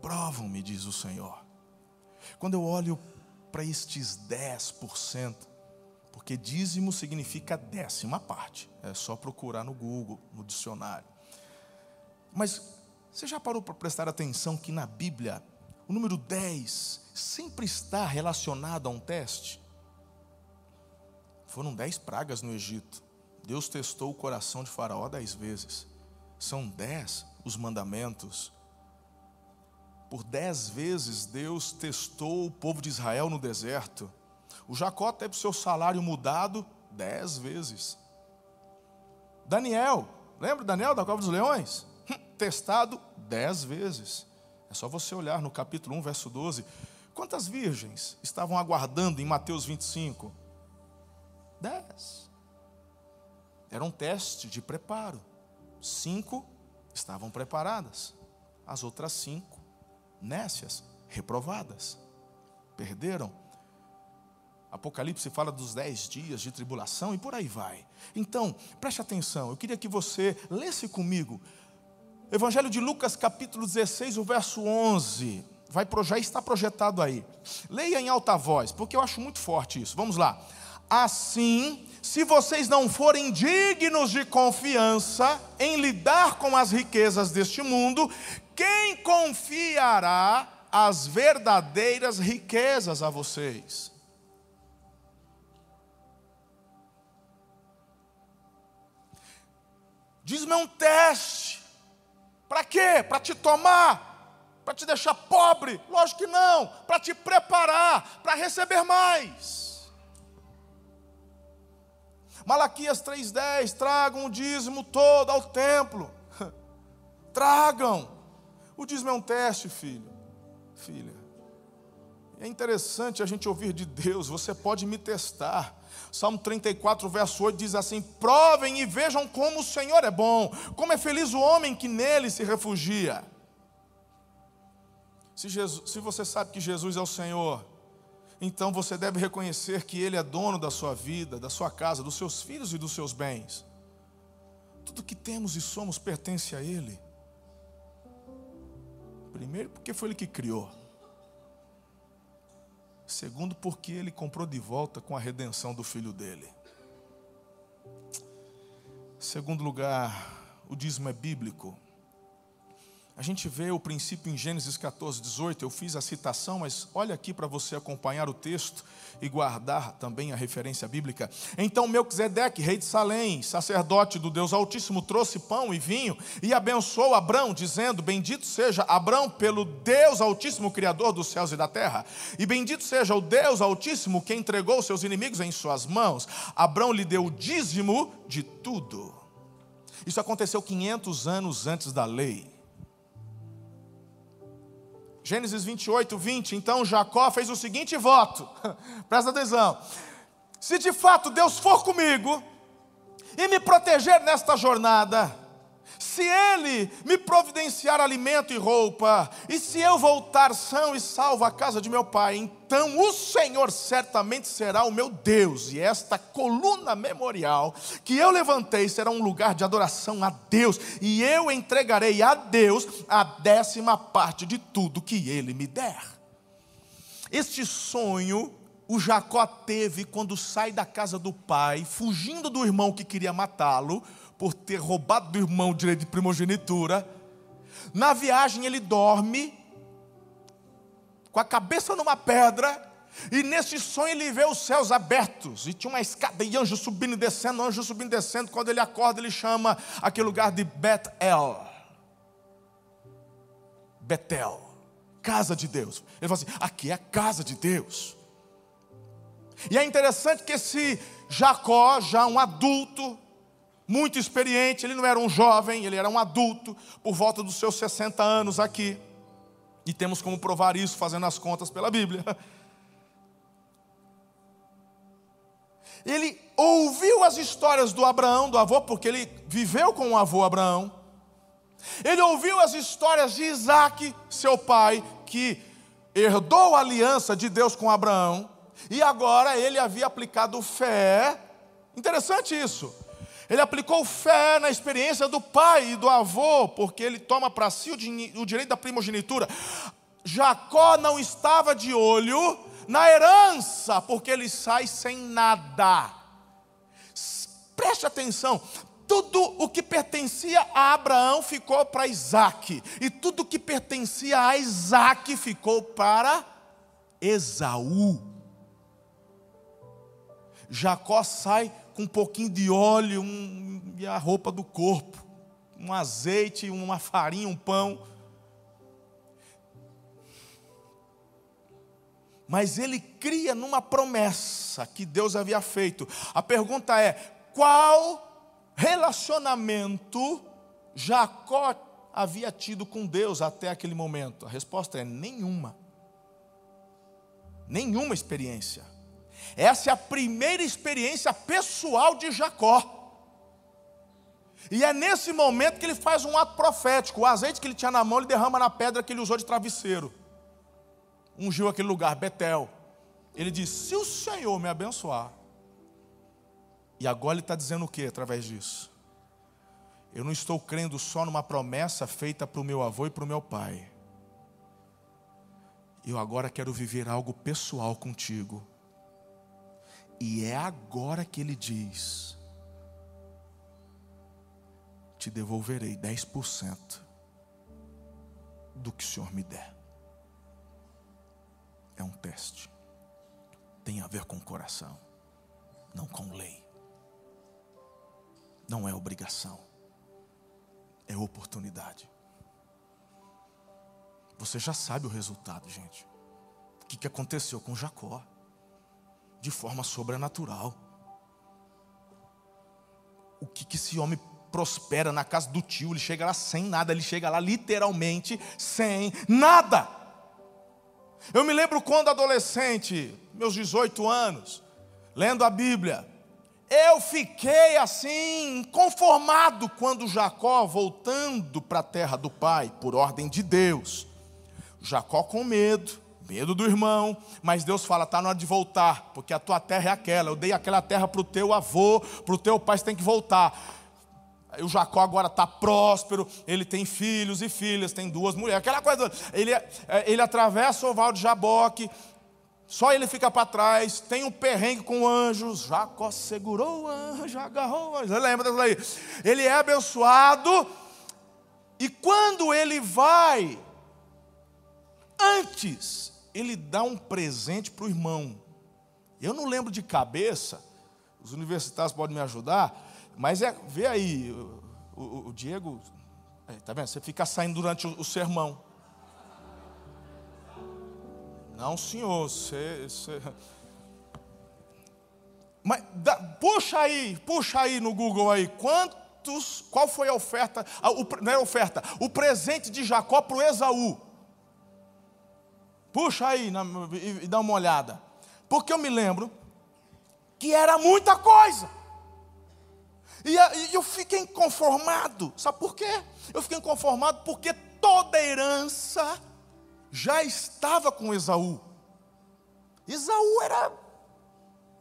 Provam, me diz o Senhor. Quando eu olho para estes 10%, porque dízimo significa décima parte, é só procurar no Google, no dicionário. Mas você já parou para prestar atenção que na Bíblia o número 10 sempre está relacionado a um teste? Foram dez pragas no Egito. Deus testou o coração de Faraó dez vezes. São dez os mandamentos. Por dez vezes Deus testou o povo de Israel no deserto. O Jacó teve seu salário mudado dez vezes. Daniel, lembra Daniel da Cova dos Leões? Testado dez vezes. É só você olhar no capítulo 1, verso 12. Quantas virgens estavam aguardando em Mateus 25? Dez. Era um teste de preparo. Cinco estavam preparadas. As outras cinco, nécias, reprovadas. Perderam. Apocalipse fala dos dez dias de tribulação e por aí vai. Então, preste atenção, eu queria que você lesse comigo Evangelho de Lucas, capítulo 16, o verso 11. Vai, já está projetado aí. Leia em alta voz, porque eu acho muito forte isso. Vamos lá. Assim, se vocês não forem dignos de confiança em lidar com as riquezas deste mundo, quem confiará as verdadeiras riquezas a vocês? Diz-me um teste. Para quê? Para te tomar? Para te deixar pobre? Lógico que não. Para te preparar para receber mais. Malaquias 3,10: tragam o dízimo todo ao templo. Tragam. O dízimo é um teste, filho, filha. É interessante a gente ouvir de Deus: você pode me testar. Salmo 34, verso 8 diz assim: Provem e vejam como o Senhor é bom, como é feliz o homem que nele se refugia. Se, Jesus, se você sabe que Jesus é o Senhor, então você deve reconhecer que Ele é dono da sua vida, da sua casa, dos seus filhos e dos seus bens. Tudo que temos e somos pertence a Ele. Primeiro, porque foi Ele que criou. Segundo, porque ele comprou de volta com a redenção do filho dele. Segundo lugar, o dízimo é bíblico. A gente vê o princípio em Gênesis 14, 18. Eu fiz a citação, mas olha aqui para você acompanhar o texto e guardar também a referência bíblica. Então Melquisedeque, rei de Salém, sacerdote do Deus Altíssimo, trouxe pão e vinho e abençoou Abrão, dizendo: Bendito seja Abrão pelo Deus Altíssimo, Criador dos céus e da terra, e bendito seja o Deus Altíssimo que entregou seus inimigos em suas mãos. Abrão lhe deu o dízimo de tudo. Isso aconteceu 500 anos antes da lei. Gênesis 28, 20. Então Jacó fez o seguinte voto: presta atenção. Se de fato Deus for comigo e me proteger nesta jornada, se Ele me providenciar alimento e roupa, e se eu voltar são e salvo à casa de meu pai, então o Senhor certamente será o meu Deus, e esta coluna memorial que eu levantei será um lugar de adoração a Deus, e eu entregarei a Deus a décima parte de tudo que Ele me der. Este sonho o Jacó teve quando sai da casa do pai, fugindo do irmão que queria matá-lo por ter roubado do irmão o direito de primogenitura. Na viagem ele dorme com a cabeça numa pedra e nesse sonho ele vê os céus abertos e tinha uma escada e anjo subindo e descendo, anjo subindo e descendo. Quando ele acorda, ele chama aquele lugar de Bet-El. Betel, casa de Deus. Ele fala assim: aqui é a casa de Deus. E é interessante que esse Jacó, já um adulto, muito experiente, ele não era um jovem, ele era um adulto, por volta dos seus 60 anos aqui. E temos como provar isso fazendo as contas pela Bíblia. Ele ouviu as histórias do Abraão, do avô, porque ele viveu com o avô Abraão. Ele ouviu as histórias de Isaac, seu pai, que herdou a aliança de Deus com Abraão, e agora ele havia aplicado fé. Interessante isso. Ele aplicou fé na experiência do pai e do avô, porque ele toma para si o, direito da primogenitura. Jacó não estava de olho na herança, porque ele sai sem nada. Preste atenção, tudo o que pertencia a Abraão ficou para Isaac, e tudo o que pertencia a Isaac ficou para Esaú. Jacó sai com um pouquinho de óleo um, e a roupa do corpo, um azeite, uma farinha, um pão. Mas ele cria numa promessa que Deus havia feito. A pergunta é: qual relacionamento Jacó havia tido com Deus até aquele momento? A resposta é: nenhuma. Nenhuma experiência. Essa é a primeira experiência pessoal de Jacó. E é nesse momento que ele faz um ato profético. O azeite que ele tinha na mão, ele derrama na pedra que ele usou de travesseiro. Ungiu aquele lugar, Betel. Ele diz: Se o Senhor me abençoar. E agora ele está dizendo o que através disso? Eu não estou crendo só numa promessa feita para o meu avô e para o meu pai. Eu agora quero viver algo pessoal contigo. E é agora que ele diz: Te devolverei 10% do que o Senhor me der. É um teste. Tem a ver com o coração, não com lei. Não é obrigação, é oportunidade. Você já sabe o resultado, gente. O que aconteceu com Jacó? De forma sobrenatural. O que, que esse homem prospera na casa do tio? Ele chega lá sem nada, ele chega lá literalmente sem nada. Eu me lembro quando adolescente, meus 18 anos, lendo a Bíblia, eu fiquei assim, conformado quando Jacó, voltando para a terra do pai, por ordem de Deus, Jacó com medo, medo do irmão, mas Deus fala: está na hora de voltar, porque a tua terra é aquela. Eu dei aquela terra para o teu avô, para o teu pai, você tem que voltar. O Jacó agora está próspero, ele tem filhos e filhas, tem duas mulheres, aquela coisa. Ele, é, ele atravessa o oval de Jaboque, só ele fica para trás, tem um perrengue com anjos. Jacó segurou o anjo, agarrou o anjo. Lembra disso aí? Ele é abençoado, e quando ele vai, antes ele dá um presente para o irmão. Eu não lembro de cabeça, os universitários podem me ajudar, mas é, vê aí, o, o, o Diego, tá vendo? Você fica saindo durante o, o sermão. Não, senhor, você. você... Mas dá, puxa aí, puxa aí no Google aí, quantos, qual foi a oferta, a, o, não é oferta, o presente de Jacó para o Esaú. Puxa aí e, dá uma olhada. Porque eu me lembro que era muita coisa. E, eu fiquei inconformado. Sabe por quê? Eu fiquei inconformado porque toda herança já estava com Esaú. Esaú era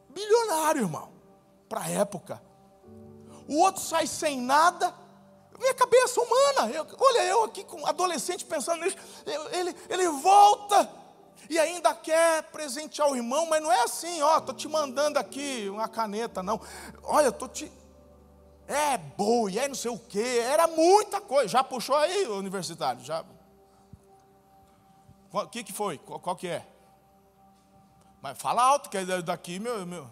bilionário, irmão, para a época. O outro sai sem nada. Minha cabeça humana, eu, olha eu aqui com adolescente pensando nisso. Ele, ele volta e ainda quer presentear o irmão, mas não é assim, ó, estou te mandando aqui uma caneta, não. Olha, estou te. É boi, é não sei o quê, era muita coisa. Já puxou aí, universitário? Já. O que, que foi? Qual, qual, que é? Mas fala alto, que é daqui, meu. meu.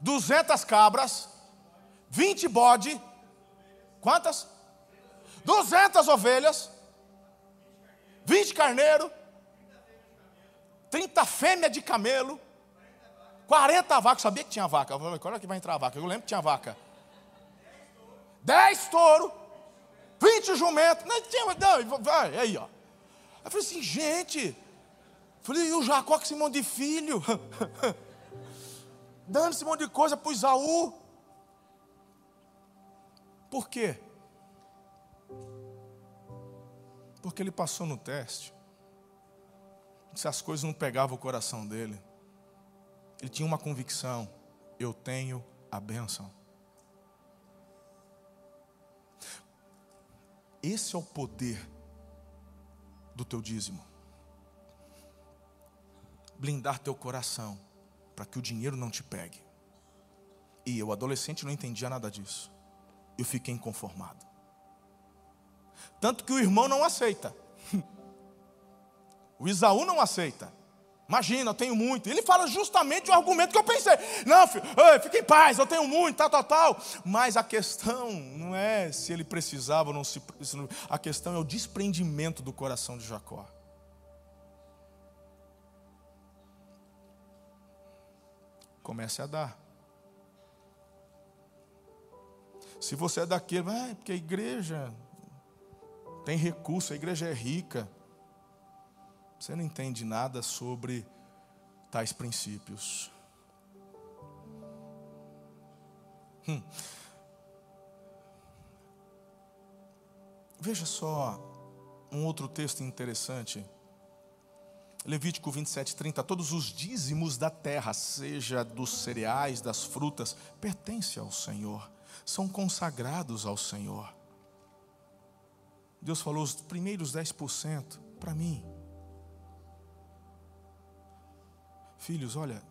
200 cabras, 20 bode, quantas? 200 ovelhas, 20 carneiro, 30 fêmeas de camelo, 40 vacas. Sabia que tinha vaca. Eu falei, qual é que vai entrar a vaca? Eu lembro que tinha vaca. dez touros, vinte jumentos. Não, não, vai, aí, ó. Eu falei assim, gente. Falei, e o Jacó com esse monte de filho? Dando esse monte de coisa para o Isaú. Por quê? Porque ele passou no teste. Se as coisas não pegavam o coração dele, ele tinha uma convicção: eu tenho a bênção. Esse é o poder do teu dízimo. Blindar teu coração para que o dinheiro não te pegue. E eu, adolescente, não entendia nada disso. Eu fiquei inconformado. Tanto que o irmão não aceita. O Isaú não aceita. Imagina, eu tenho muito. Ele fala justamente o argumento que eu pensei. Não, filho, fique em paz, eu tenho muito, tal, tal, tal. Mas a questão não é se ele precisava ou não se. A questão é o desprendimento do coração de Jacó. Comece a dar. Se você é daquele, ah, porque a igreja tem recurso, a igreja é rica. Você não entende nada sobre tais princípios. Hum. Veja só um outro texto interessante. Levítico 27, 30. Todos os dízimos da terra, seja dos cereais, das frutas, pertencem ao Senhor, são consagrados ao Senhor. Deus falou: os primeiros 10% para mim. Filhos, olha,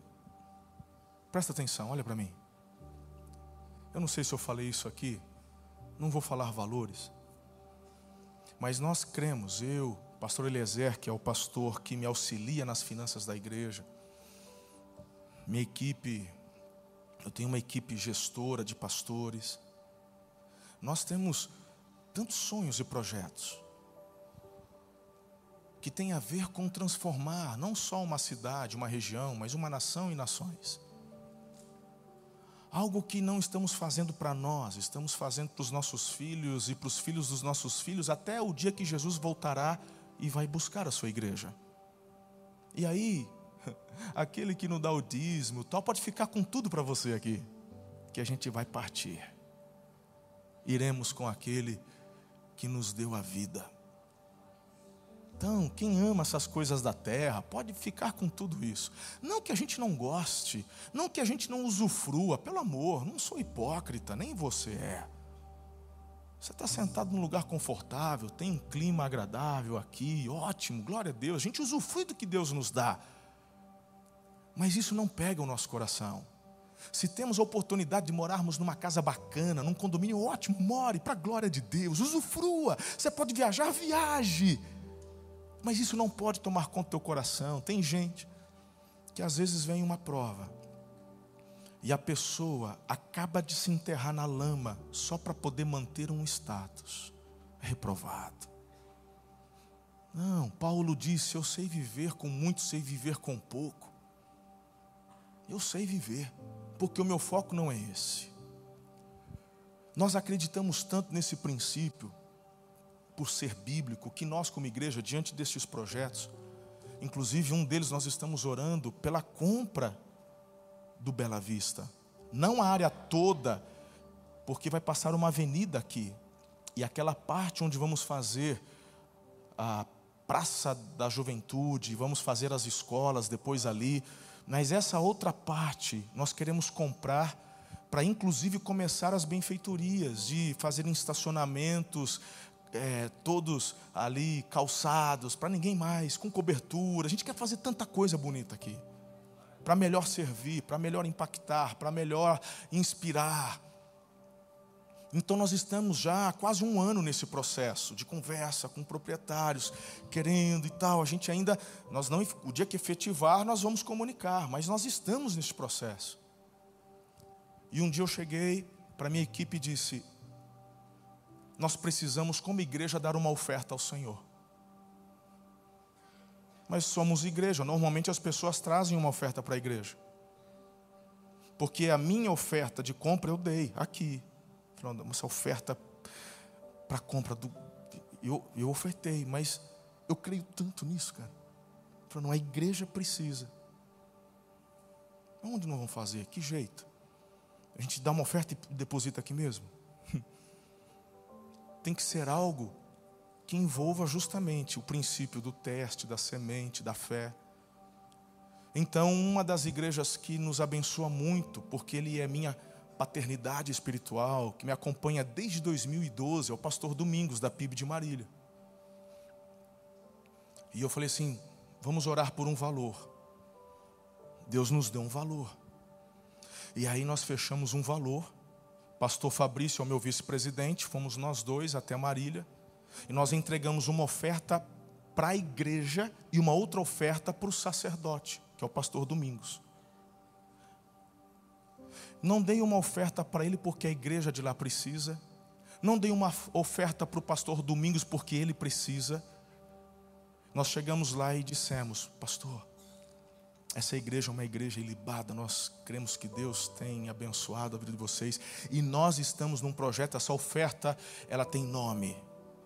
presta atenção, olha para mim. Eu não sei se eu falei isso aqui, não vou falar valores, mas nós cremos, eu, pastor Eliezer, que é o pastor que me auxilia nas finanças da igreja, minha equipe, eu tenho uma equipe gestora de pastores, nós temos tantos sonhos e projetos que tem a ver com transformar não só uma cidade, uma região, mas uma nação e nações. Algo que não estamos fazendo para nós, estamos fazendo para os nossos filhos e para os filhos dos nossos filhos, até o dia que Jesus voltará e vai buscar a sua igreja. E aí, aquele que não dá o dízimo, tal, pode ficar com tudo para você aqui, que a gente vai partir. Iremos com aquele que nos deu a vida. Então, quem ama essas coisas da terra pode ficar com tudo isso. Não que a gente não goste, não que a gente não usufrua, pelo amor, não sou hipócrita, nem você é. Você está sentado num lugar confortável, tem um clima agradável aqui, ótimo, glória a Deus. A gente usufrui do que Deus nos dá. Mas isso não pega o nosso coração. Se temos a oportunidade de morarmos numa casa bacana, num condomínio ótimo, more para a glória de Deus, usufrua. Você pode viajar, viaje. Mas isso não pode tomar conta do teu coração. Tem gente que às vezes vem uma prova e a pessoa acaba de se enterrar na lama só para poder manter um status reprovado. Não, Paulo disse: Eu sei viver com muito, sei viver com pouco. Eu sei viver, porque o meu foco não é esse. Nós acreditamos tanto nesse princípio por ser bíblico, que nós, como igreja, diante destes projetos, inclusive um deles nós estamos orando pela compra do Bela Vista, não a área toda, porque vai passar uma avenida aqui, e aquela parte onde vamos fazer a Praça da Juventude, vamos fazer as escolas depois ali, mas essa outra parte nós queremos comprar para inclusive começar as benfeitorias, de fazer estacionamentos, é, todos ali calçados, para ninguém mais, com cobertura. A gente quer fazer tanta coisa bonita aqui, para melhor servir, para melhor impactar, para melhor inspirar. Então nós estamos já há quase um ano nesse processo de conversa com proprietários, querendo e tal. A gente ainda, nós não, o dia que efetivar, nós vamos comunicar, mas nós estamos nesse processo. E um dia eu cheguei para minha equipe e disse: nós precisamos, como igreja, dar uma oferta ao Senhor. Mas somos igreja, normalmente as pessoas trazem uma oferta para a igreja. Porque a minha oferta de compra eu dei aqui. essa oferta para compra do. Eu, eu ofertei, mas eu creio tanto nisso, cara. Falando, a igreja precisa. Onde nós vamos fazer? Que jeito? A gente dá uma oferta e deposita aqui mesmo? Tem que ser algo que envolva justamente o princípio do teste, da semente, da fé. Então, uma das igrejas que nos abençoa muito, porque ele é minha paternidade espiritual, que me acompanha desde 2012, é o pastor Domingos, da PIB de Marília. E eu falei assim: vamos orar por um valor. Deus nos deu um valor. E aí nós fechamos um valor. Pastor Fabrício é o meu vice-presidente, fomos nós dois até Marília. E nós entregamos uma oferta para a igreja e uma outra oferta para o sacerdote, que é o pastor Domingos. Não dei uma oferta para ele porque a igreja de lá precisa. Não dei uma oferta para o pastor Domingos porque ele precisa. Nós chegamos lá e dissemos, pastor, essa igreja é uma igreja ilibada, nós cremos que Deus tem abençoado a vida de vocês e nós estamos num projeto, essa oferta, ela tem nome.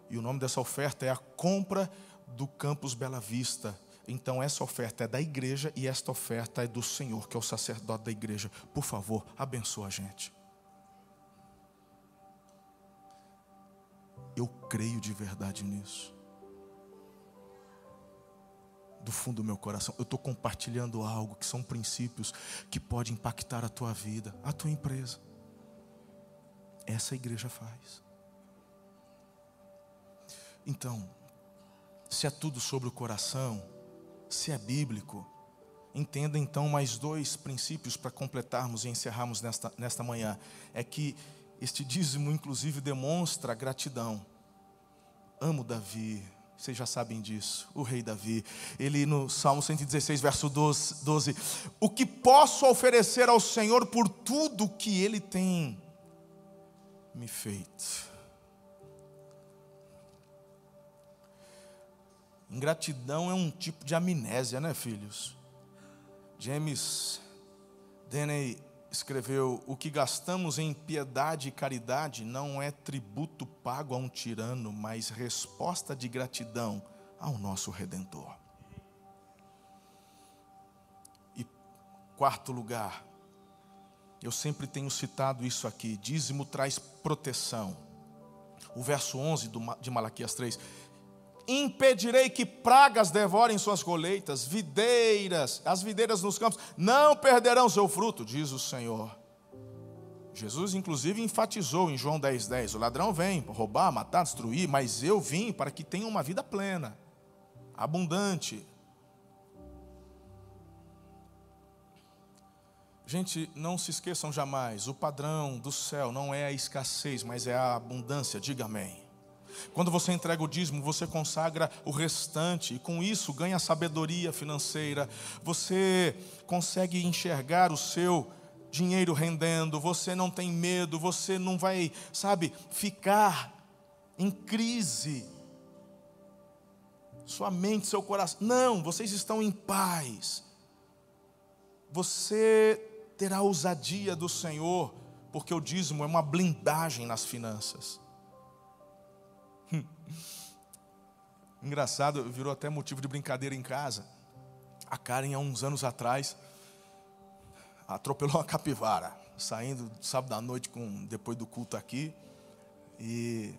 E o nome dessa oferta é a compra do campus Bela Vista. Então essa oferta é da igreja e esta oferta é do Senhor, que é o sacerdote da igreja. Por favor, abençoa a gente. Eu creio de verdade nisso do fundo do meu coração, eu estou compartilhando algo que são princípios que podem impactar a tua vida, a tua empresa. Essa igreja faz. Então, se é tudo sobre o coração, se é bíblico, entenda então mais dois princípios para completarmos e encerrarmos nesta, nesta manhã. É que este dízimo, inclusive, demonstra gratidão. Amo Davi, vocês já sabem disso, o rei Davi. Ele no Salmo 116, verso 12, 12: O que posso oferecer ao Senhor por tudo que Ele tem me feito? Ingratidão é um tipo de amnésia, né, filhos? James Denney escreveu: O que gastamos em piedade e caridade não é tributo pago a um tirano, mas resposta de gratidão ao nosso redentor. E quarto lugar, eu sempre tenho citado isso aqui: dízimo traz proteção. O verso 11 de Malaquias 3 impedirei que pragas devorem suas colheitas, videiras, as videiras nos campos não perderão seu fruto, diz o Senhor. Jesus, inclusive, enfatizou em João 10,10: 10, o ladrão vem roubar, matar, destruir, mas eu vim para que tenham uma vida plena, abundante. Gente, não se esqueçam jamais: o padrão do céu não é a escassez, mas é a abundância, diga amém. Quando você entrega o dízimo, você consagra o restante e com isso ganha sabedoria financeira. Você consegue enxergar o seu dinheiro rendendo, você não tem medo, você não vai, sabe, ficar em crise. Sua mente, seu coração. Não, vocês estão em paz. Você terá ousadia do Senhor, porque o dízimo é uma blindagem nas finanças. Engraçado, virou até motivo de brincadeira em casa. A Karen, há uns anos atrás, atropelou uma capivara, saindo sábado à noite com, depois do culto aqui. E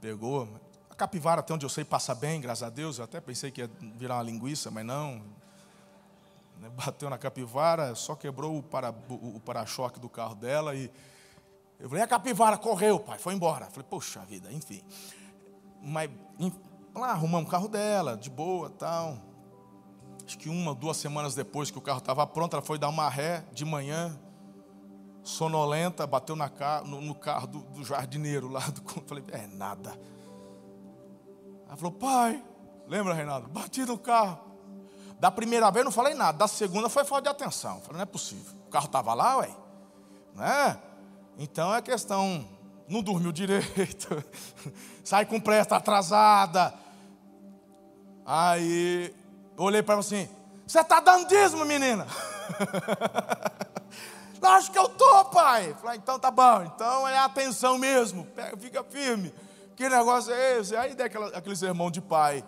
pegou. A capivara, até onde eu sei, passa bem, graças a Deus. Eu até pensei que ia virar uma linguiça, mas não. Bateu na capivara, só quebrou o para-choque para do carro dela e eu falei, a capivara correu, pai, foi embora. Eu falei, poxa vida, enfim. Mas lá arrumamos o carro dela, de boa tal. Acho que uma, duas semanas depois que o carro estava pronto, ela foi dar uma ré de manhã, sonolenta, bateu na, no, no, carro do, do, jardineiro lá do. Falei, é nada. Ela falou, pai, lembra, Reinaldo? Bati no carro. Da primeira vez não falei nada, da segunda foi falta de atenção. Falei, não é possível. O carro estava lá, ué. Não é? Então é questão, não dormiu direito, sai com pressa atrasada. Aí olhei para ela assim: Você está dando dízimo, menina? Acho que eu tô, pai. Falei, então tá bom, então é atenção mesmo, pega, fica firme. Que negócio é esse? Aí daquela, aquele sermão de pai,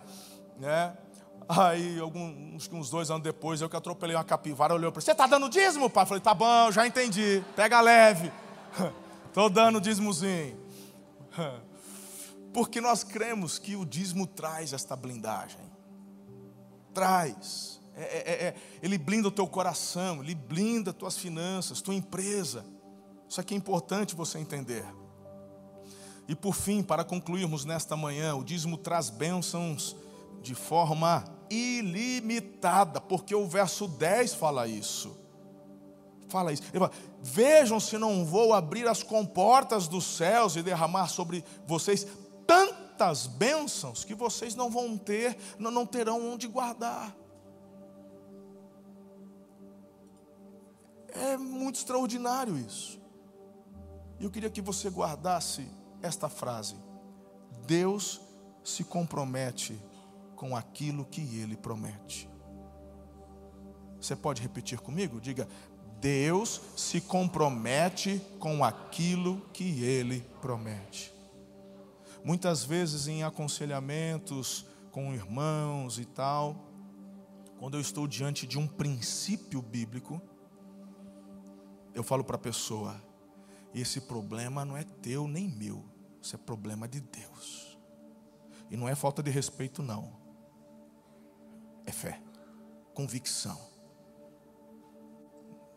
né? Aí, alguns, uns dois anos depois, eu que atropelei uma capivara, olhou para você está dando dízimo, pai? Falei, tá bom, já entendi, pega leve. Estou dando dízimozinho. Porque nós cremos que o dízimo traz esta blindagem. Traz. É, é, é, é, ele blinda o teu coração, ele blinda tuas finanças, tua empresa. Isso aqui é importante você entender. E por fim, para concluirmos nesta manhã, o dízimo traz bênçãos de forma ilimitada, porque o verso 10 fala isso. Fala isso. Fala, Vejam se não vou abrir as comportas dos céus e derramar sobre vocês tantas bênçãos que vocês não vão ter, não terão onde guardar. É muito extraordinário isso. E eu queria que você guardasse esta frase: Deus se compromete com aquilo que ele promete. Você pode repetir comigo? Diga: Deus se compromete com aquilo que ele promete. Muitas vezes em aconselhamentos com irmãos e tal, quando eu estou diante de um princípio bíblico, eu falo para a pessoa: esse problema não é teu nem meu, isso é problema de Deus. E não é falta de respeito, não. É fé, convicção.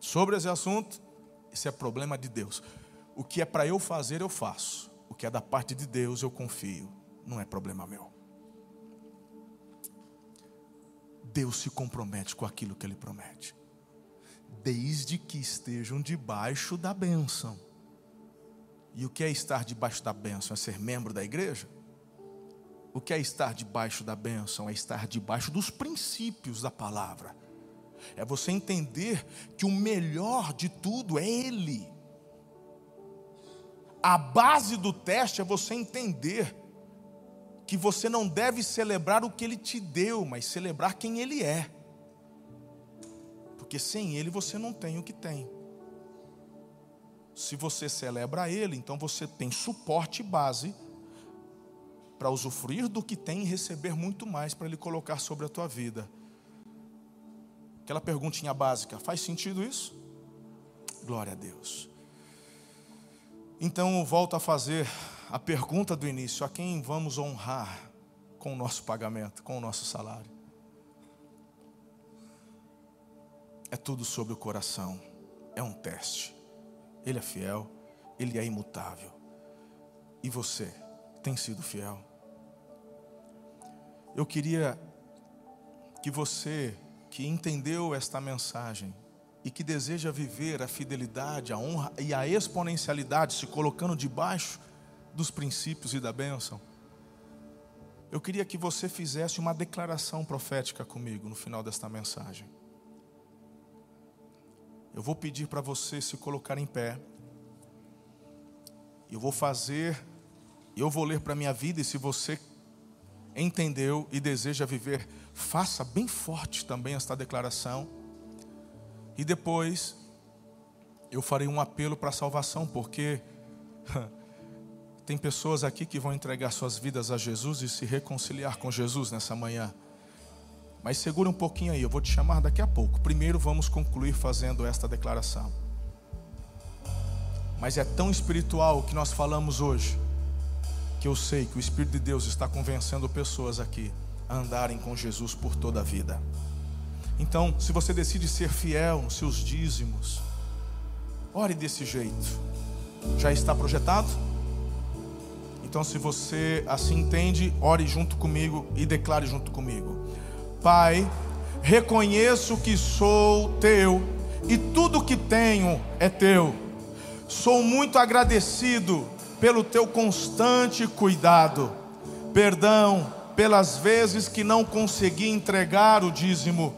Sobre esse assunto, esse é problema de Deus. O que é para eu fazer, eu faço. O que é da parte de Deus, eu confio. Não é problema meu. Deus se compromete com aquilo que Ele promete desde que estejam debaixo da bênção. E o que é estar debaixo da bênção? É ser membro da igreja? O que é estar debaixo da bênção? É estar debaixo dos princípios da palavra. É você entender que o melhor de tudo é Ele. A base do teste é você entender que você não deve celebrar o que Ele te deu, mas celebrar quem Ele é porque sem Ele você não tem o que tem. Se você celebra Ele, então você tem suporte base para usufruir do que tem e receber muito mais para Ele colocar sobre a tua vida. Aquela perguntinha básica, faz sentido isso? Glória a Deus. Então eu volto a fazer a pergunta do início: a quem vamos honrar com o nosso pagamento, com o nosso salário? É tudo sobre o coração. É um teste. Ele é fiel, ele é imutável. E você tem sido fiel? Eu queria que você que entendeu esta mensagem e que deseja viver a fidelidade, a honra e a exponencialidade, se colocando debaixo dos princípios e da bênção, eu queria que você fizesse uma declaração profética comigo no final desta mensagem. Eu vou pedir para você se colocar em pé. Eu vou fazer, eu vou ler para a minha vida, e se você entendeu e deseja viver, faça bem forte também esta declaração. E depois, eu farei um apelo para a salvação, porque tem pessoas aqui que vão entregar suas vidas a Jesus e se reconciliar com Jesus nessa manhã. Mas segura um pouquinho aí, eu vou te chamar daqui a pouco. Primeiro vamos concluir fazendo esta declaração. Mas é tão espiritual o que nós falamos hoje, que eu sei que o Espírito de Deus está convencendo pessoas aqui a andarem com Jesus por toda a vida. Então, se você decide ser fiel nos seus dízimos, ore desse jeito. Já está projetado? Então, se você assim entende, ore junto comigo e declare junto comigo. Pai, reconheço que sou teu e tudo que tenho é teu. Sou muito agradecido pelo teu constante cuidado. Perdão pelas vezes que não consegui entregar o dízimo.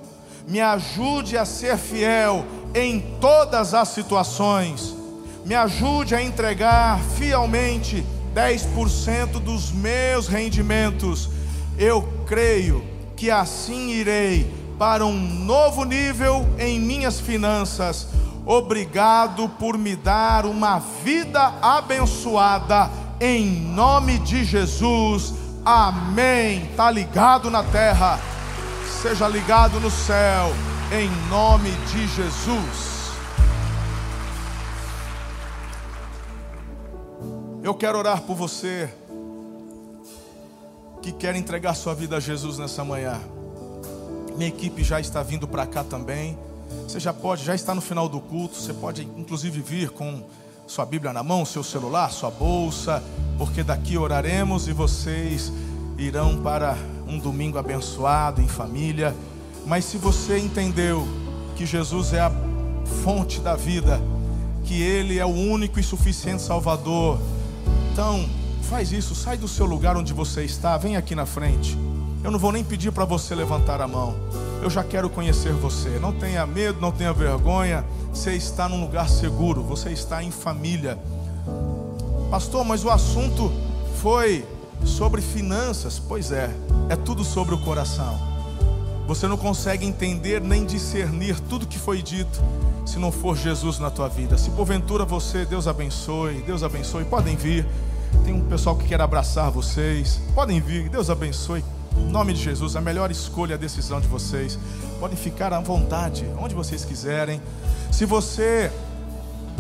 Me ajude a ser fiel em todas as situações. Me ajude a entregar fielmente 10% dos meus rendimentos. Eu creio que assim irei para um novo nível em minhas finanças. Obrigado por me dar uma vida abençoada. Em nome de Jesus. Amém. Tá ligado na terra. Seja ligado no céu. Em nome de Jesus. Eu quero orar por você que quer entregar sua vida a Jesus nessa manhã. Minha equipe já está vindo para cá também. Você já pode, já está no final do culto. Você pode, inclusive, vir com sua Bíblia na mão, seu celular, sua bolsa, porque daqui oraremos e vocês irão para um domingo abençoado em família. Mas se você entendeu que Jesus é a fonte da vida, que Ele é o único e suficiente Salvador, então faz isso, sai do seu lugar onde você está, vem aqui na frente. Eu não vou nem pedir para você levantar a mão. Eu já quero conhecer você. Não tenha medo, não tenha vergonha. Você está num lugar seguro, você está em família. Pastor, mas o assunto foi sobre finanças. Pois é, é tudo sobre o coração. Você não consegue entender nem discernir tudo que foi dito se não for Jesus na tua vida. Se porventura você, Deus abençoe, Deus abençoe, podem vir. Tem um pessoal que quer abraçar vocês. Podem vir, Deus abençoe. Em nome de Jesus, a melhor escolha, a decisão de vocês. Podem ficar à vontade, onde vocês quiserem. Se você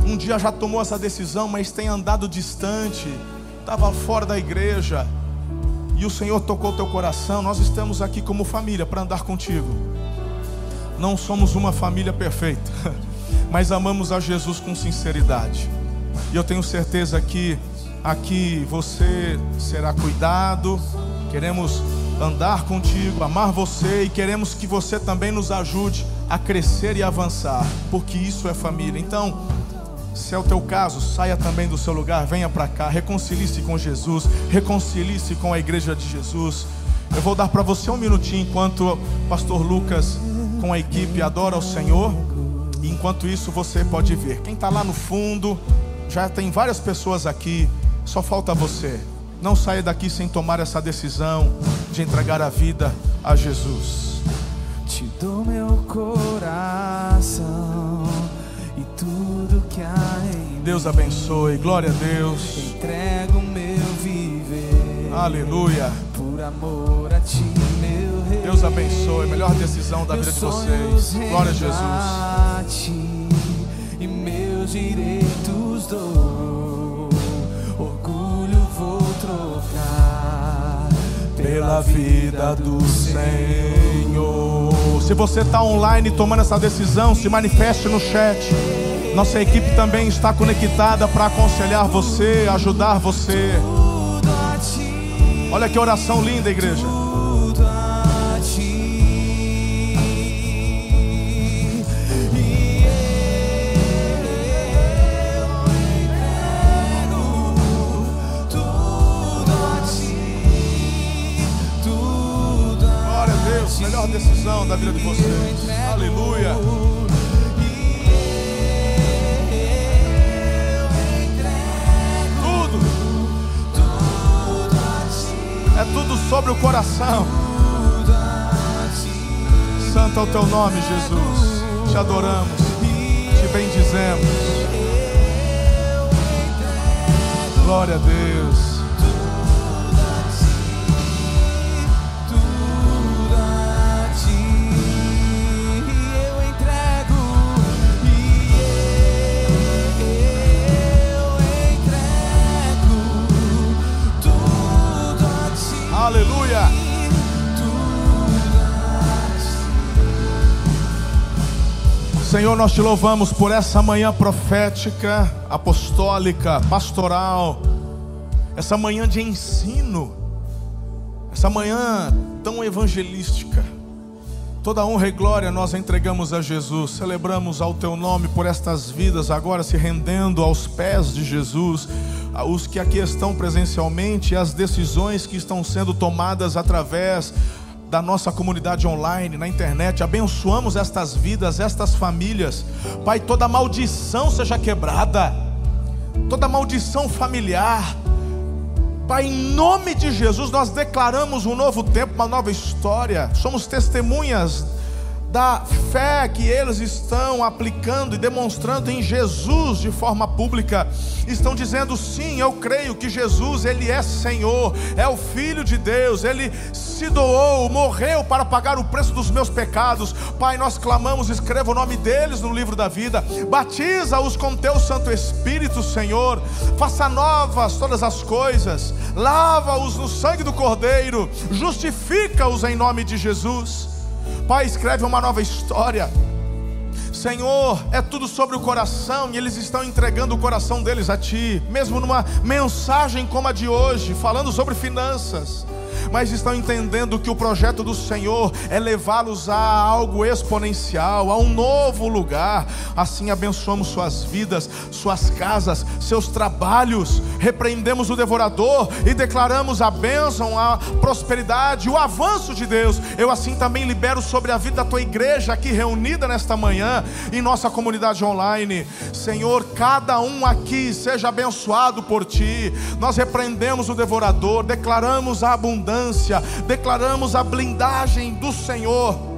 um dia já tomou essa decisão, mas tem andado distante, estava fora da igreja, e o Senhor tocou teu coração, nós estamos aqui como família para andar contigo. Não somos uma família perfeita, mas amamos a Jesus com sinceridade. E eu tenho certeza que aqui você será cuidado. Queremos andar contigo, amar você e queremos que você também nos ajude a crescer e avançar, porque isso é família. Então, se é o teu caso, saia também do seu lugar, venha para cá, reconcilie-se com Jesus, reconcilie-se com a igreja de Jesus. Eu vou dar para você um minutinho enquanto o pastor Lucas com a equipe adora o Senhor. E enquanto isso você pode ver. Quem está lá no fundo, já tem várias pessoas aqui, só falta você. Não saia daqui sem tomar essa decisão de entregar a vida a Jesus. Te dou meu coração e tudo que há em Deus abençoe, glória a Deus. Entrego meu viver. Aleluia. Por amor a ti, meu rei. Deus abençoe, melhor decisão da vida de vocês. Glória a Jesus. A ti e meus direitos dou. Pela vida do Senhor. Se você está online tomando essa decisão, se manifeste no chat. Nossa equipe também está conectada para aconselhar você, ajudar você. Olha que oração linda, igreja. Melhor decisão da vida de vocês. Aleluia. Tudo, é tudo sobre o coração. Santo é o teu nome, Jesus. Te adoramos, te bendizemos. Glória a Deus. Senhor, nós te louvamos por essa manhã profética, apostólica, pastoral, essa manhã de ensino, essa manhã tão evangelística. Toda honra e glória nós entregamos a Jesus, celebramos ao teu nome por estas vidas agora se rendendo aos pés de Jesus, os que aqui estão presencialmente e as decisões que estão sendo tomadas através da nossa comunidade online, na internet. Abençoamos estas vidas, estas famílias. Pai, toda maldição seja quebrada, toda maldição familiar. Pai, em nome de Jesus, nós declaramos um novo tempo, uma nova história. Somos testemunhas da fé que eles estão aplicando e demonstrando em Jesus de forma pública. Estão dizendo sim, eu creio que Jesus, ele é Senhor, é o filho de Deus, ele se doou, morreu para pagar o preço dos meus pecados. Pai, nós clamamos, escreva o nome deles no livro da vida. Batiza-os com teu Santo Espírito, Senhor. Faça novas todas as coisas. Lava-os no sangue do Cordeiro. Justifica-os em nome de Jesus. Pai, escreve uma nova história. Senhor, é tudo sobre o coração e eles estão entregando o coração deles a Ti, mesmo numa mensagem como a de hoje, falando sobre finanças mas estão entendendo que o projeto do Senhor é levá-los a algo exponencial, a um novo lugar. Assim abençoamos suas vidas, suas casas, seus trabalhos, repreendemos o devorador e declaramos a bênção, a prosperidade, o avanço de Deus. Eu assim também libero sobre a vida da tua igreja aqui reunida nesta manhã, em nossa comunidade online. Senhor, cada um aqui seja abençoado por ti. Nós repreendemos o devorador, declaramos a abundância declaramos a blindagem do Senhor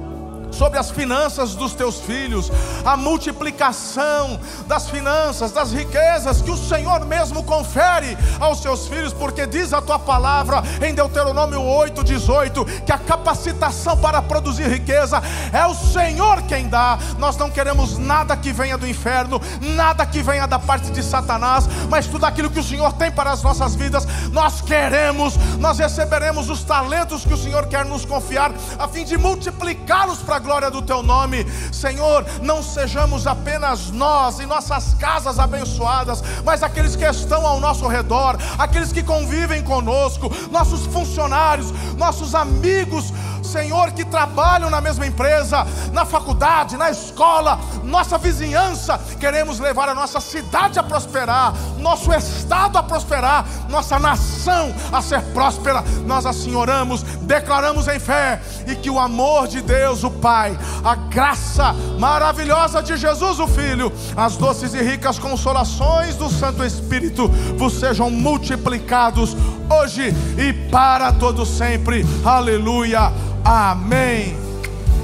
sobre as finanças dos teus filhos, a multiplicação das finanças, das riquezas que o Senhor mesmo confere aos seus filhos, porque diz a tua palavra em Deuteronômio 8:18 que a capacitação para produzir riqueza é o Senhor quem dá. Nós não queremos nada que venha do inferno, nada que venha da parte de Satanás, mas tudo aquilo que o Senhor tem para as nossas vidas, nós queremos, nós receberemos os talentos que o Senhor quer nos confiar a fim de multiplicá-los para a glória do teu nome. Senhor, não sejamos apenas nós e nossas casas abençoadas, mas aqueles que estão ao nosso redor, aqueles que convivem conosco, nossos funcionários, nossos amigos, Senhor, que trabalham na mesma empresa, na faculdade, na escola, nossa vizinhança. Queremos levar a nossa cidade a prosperar, nosso estado a prosperar, nossa nação a ser próspera. Nós assim oramos, declaramos em fé e que o amor de Deus, o Pai, a graça maravilhosa de Jesus, o Filho, as doces e ricas consolações do Santo Espírito vos sejam multiplicados hoje e para todo sempre. Aleluia. Amém.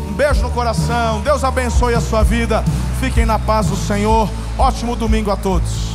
Um beijo no coração. Deus abençoe a sua vida. Fiquem na paz do Senhor. Ótimo domingo a todos.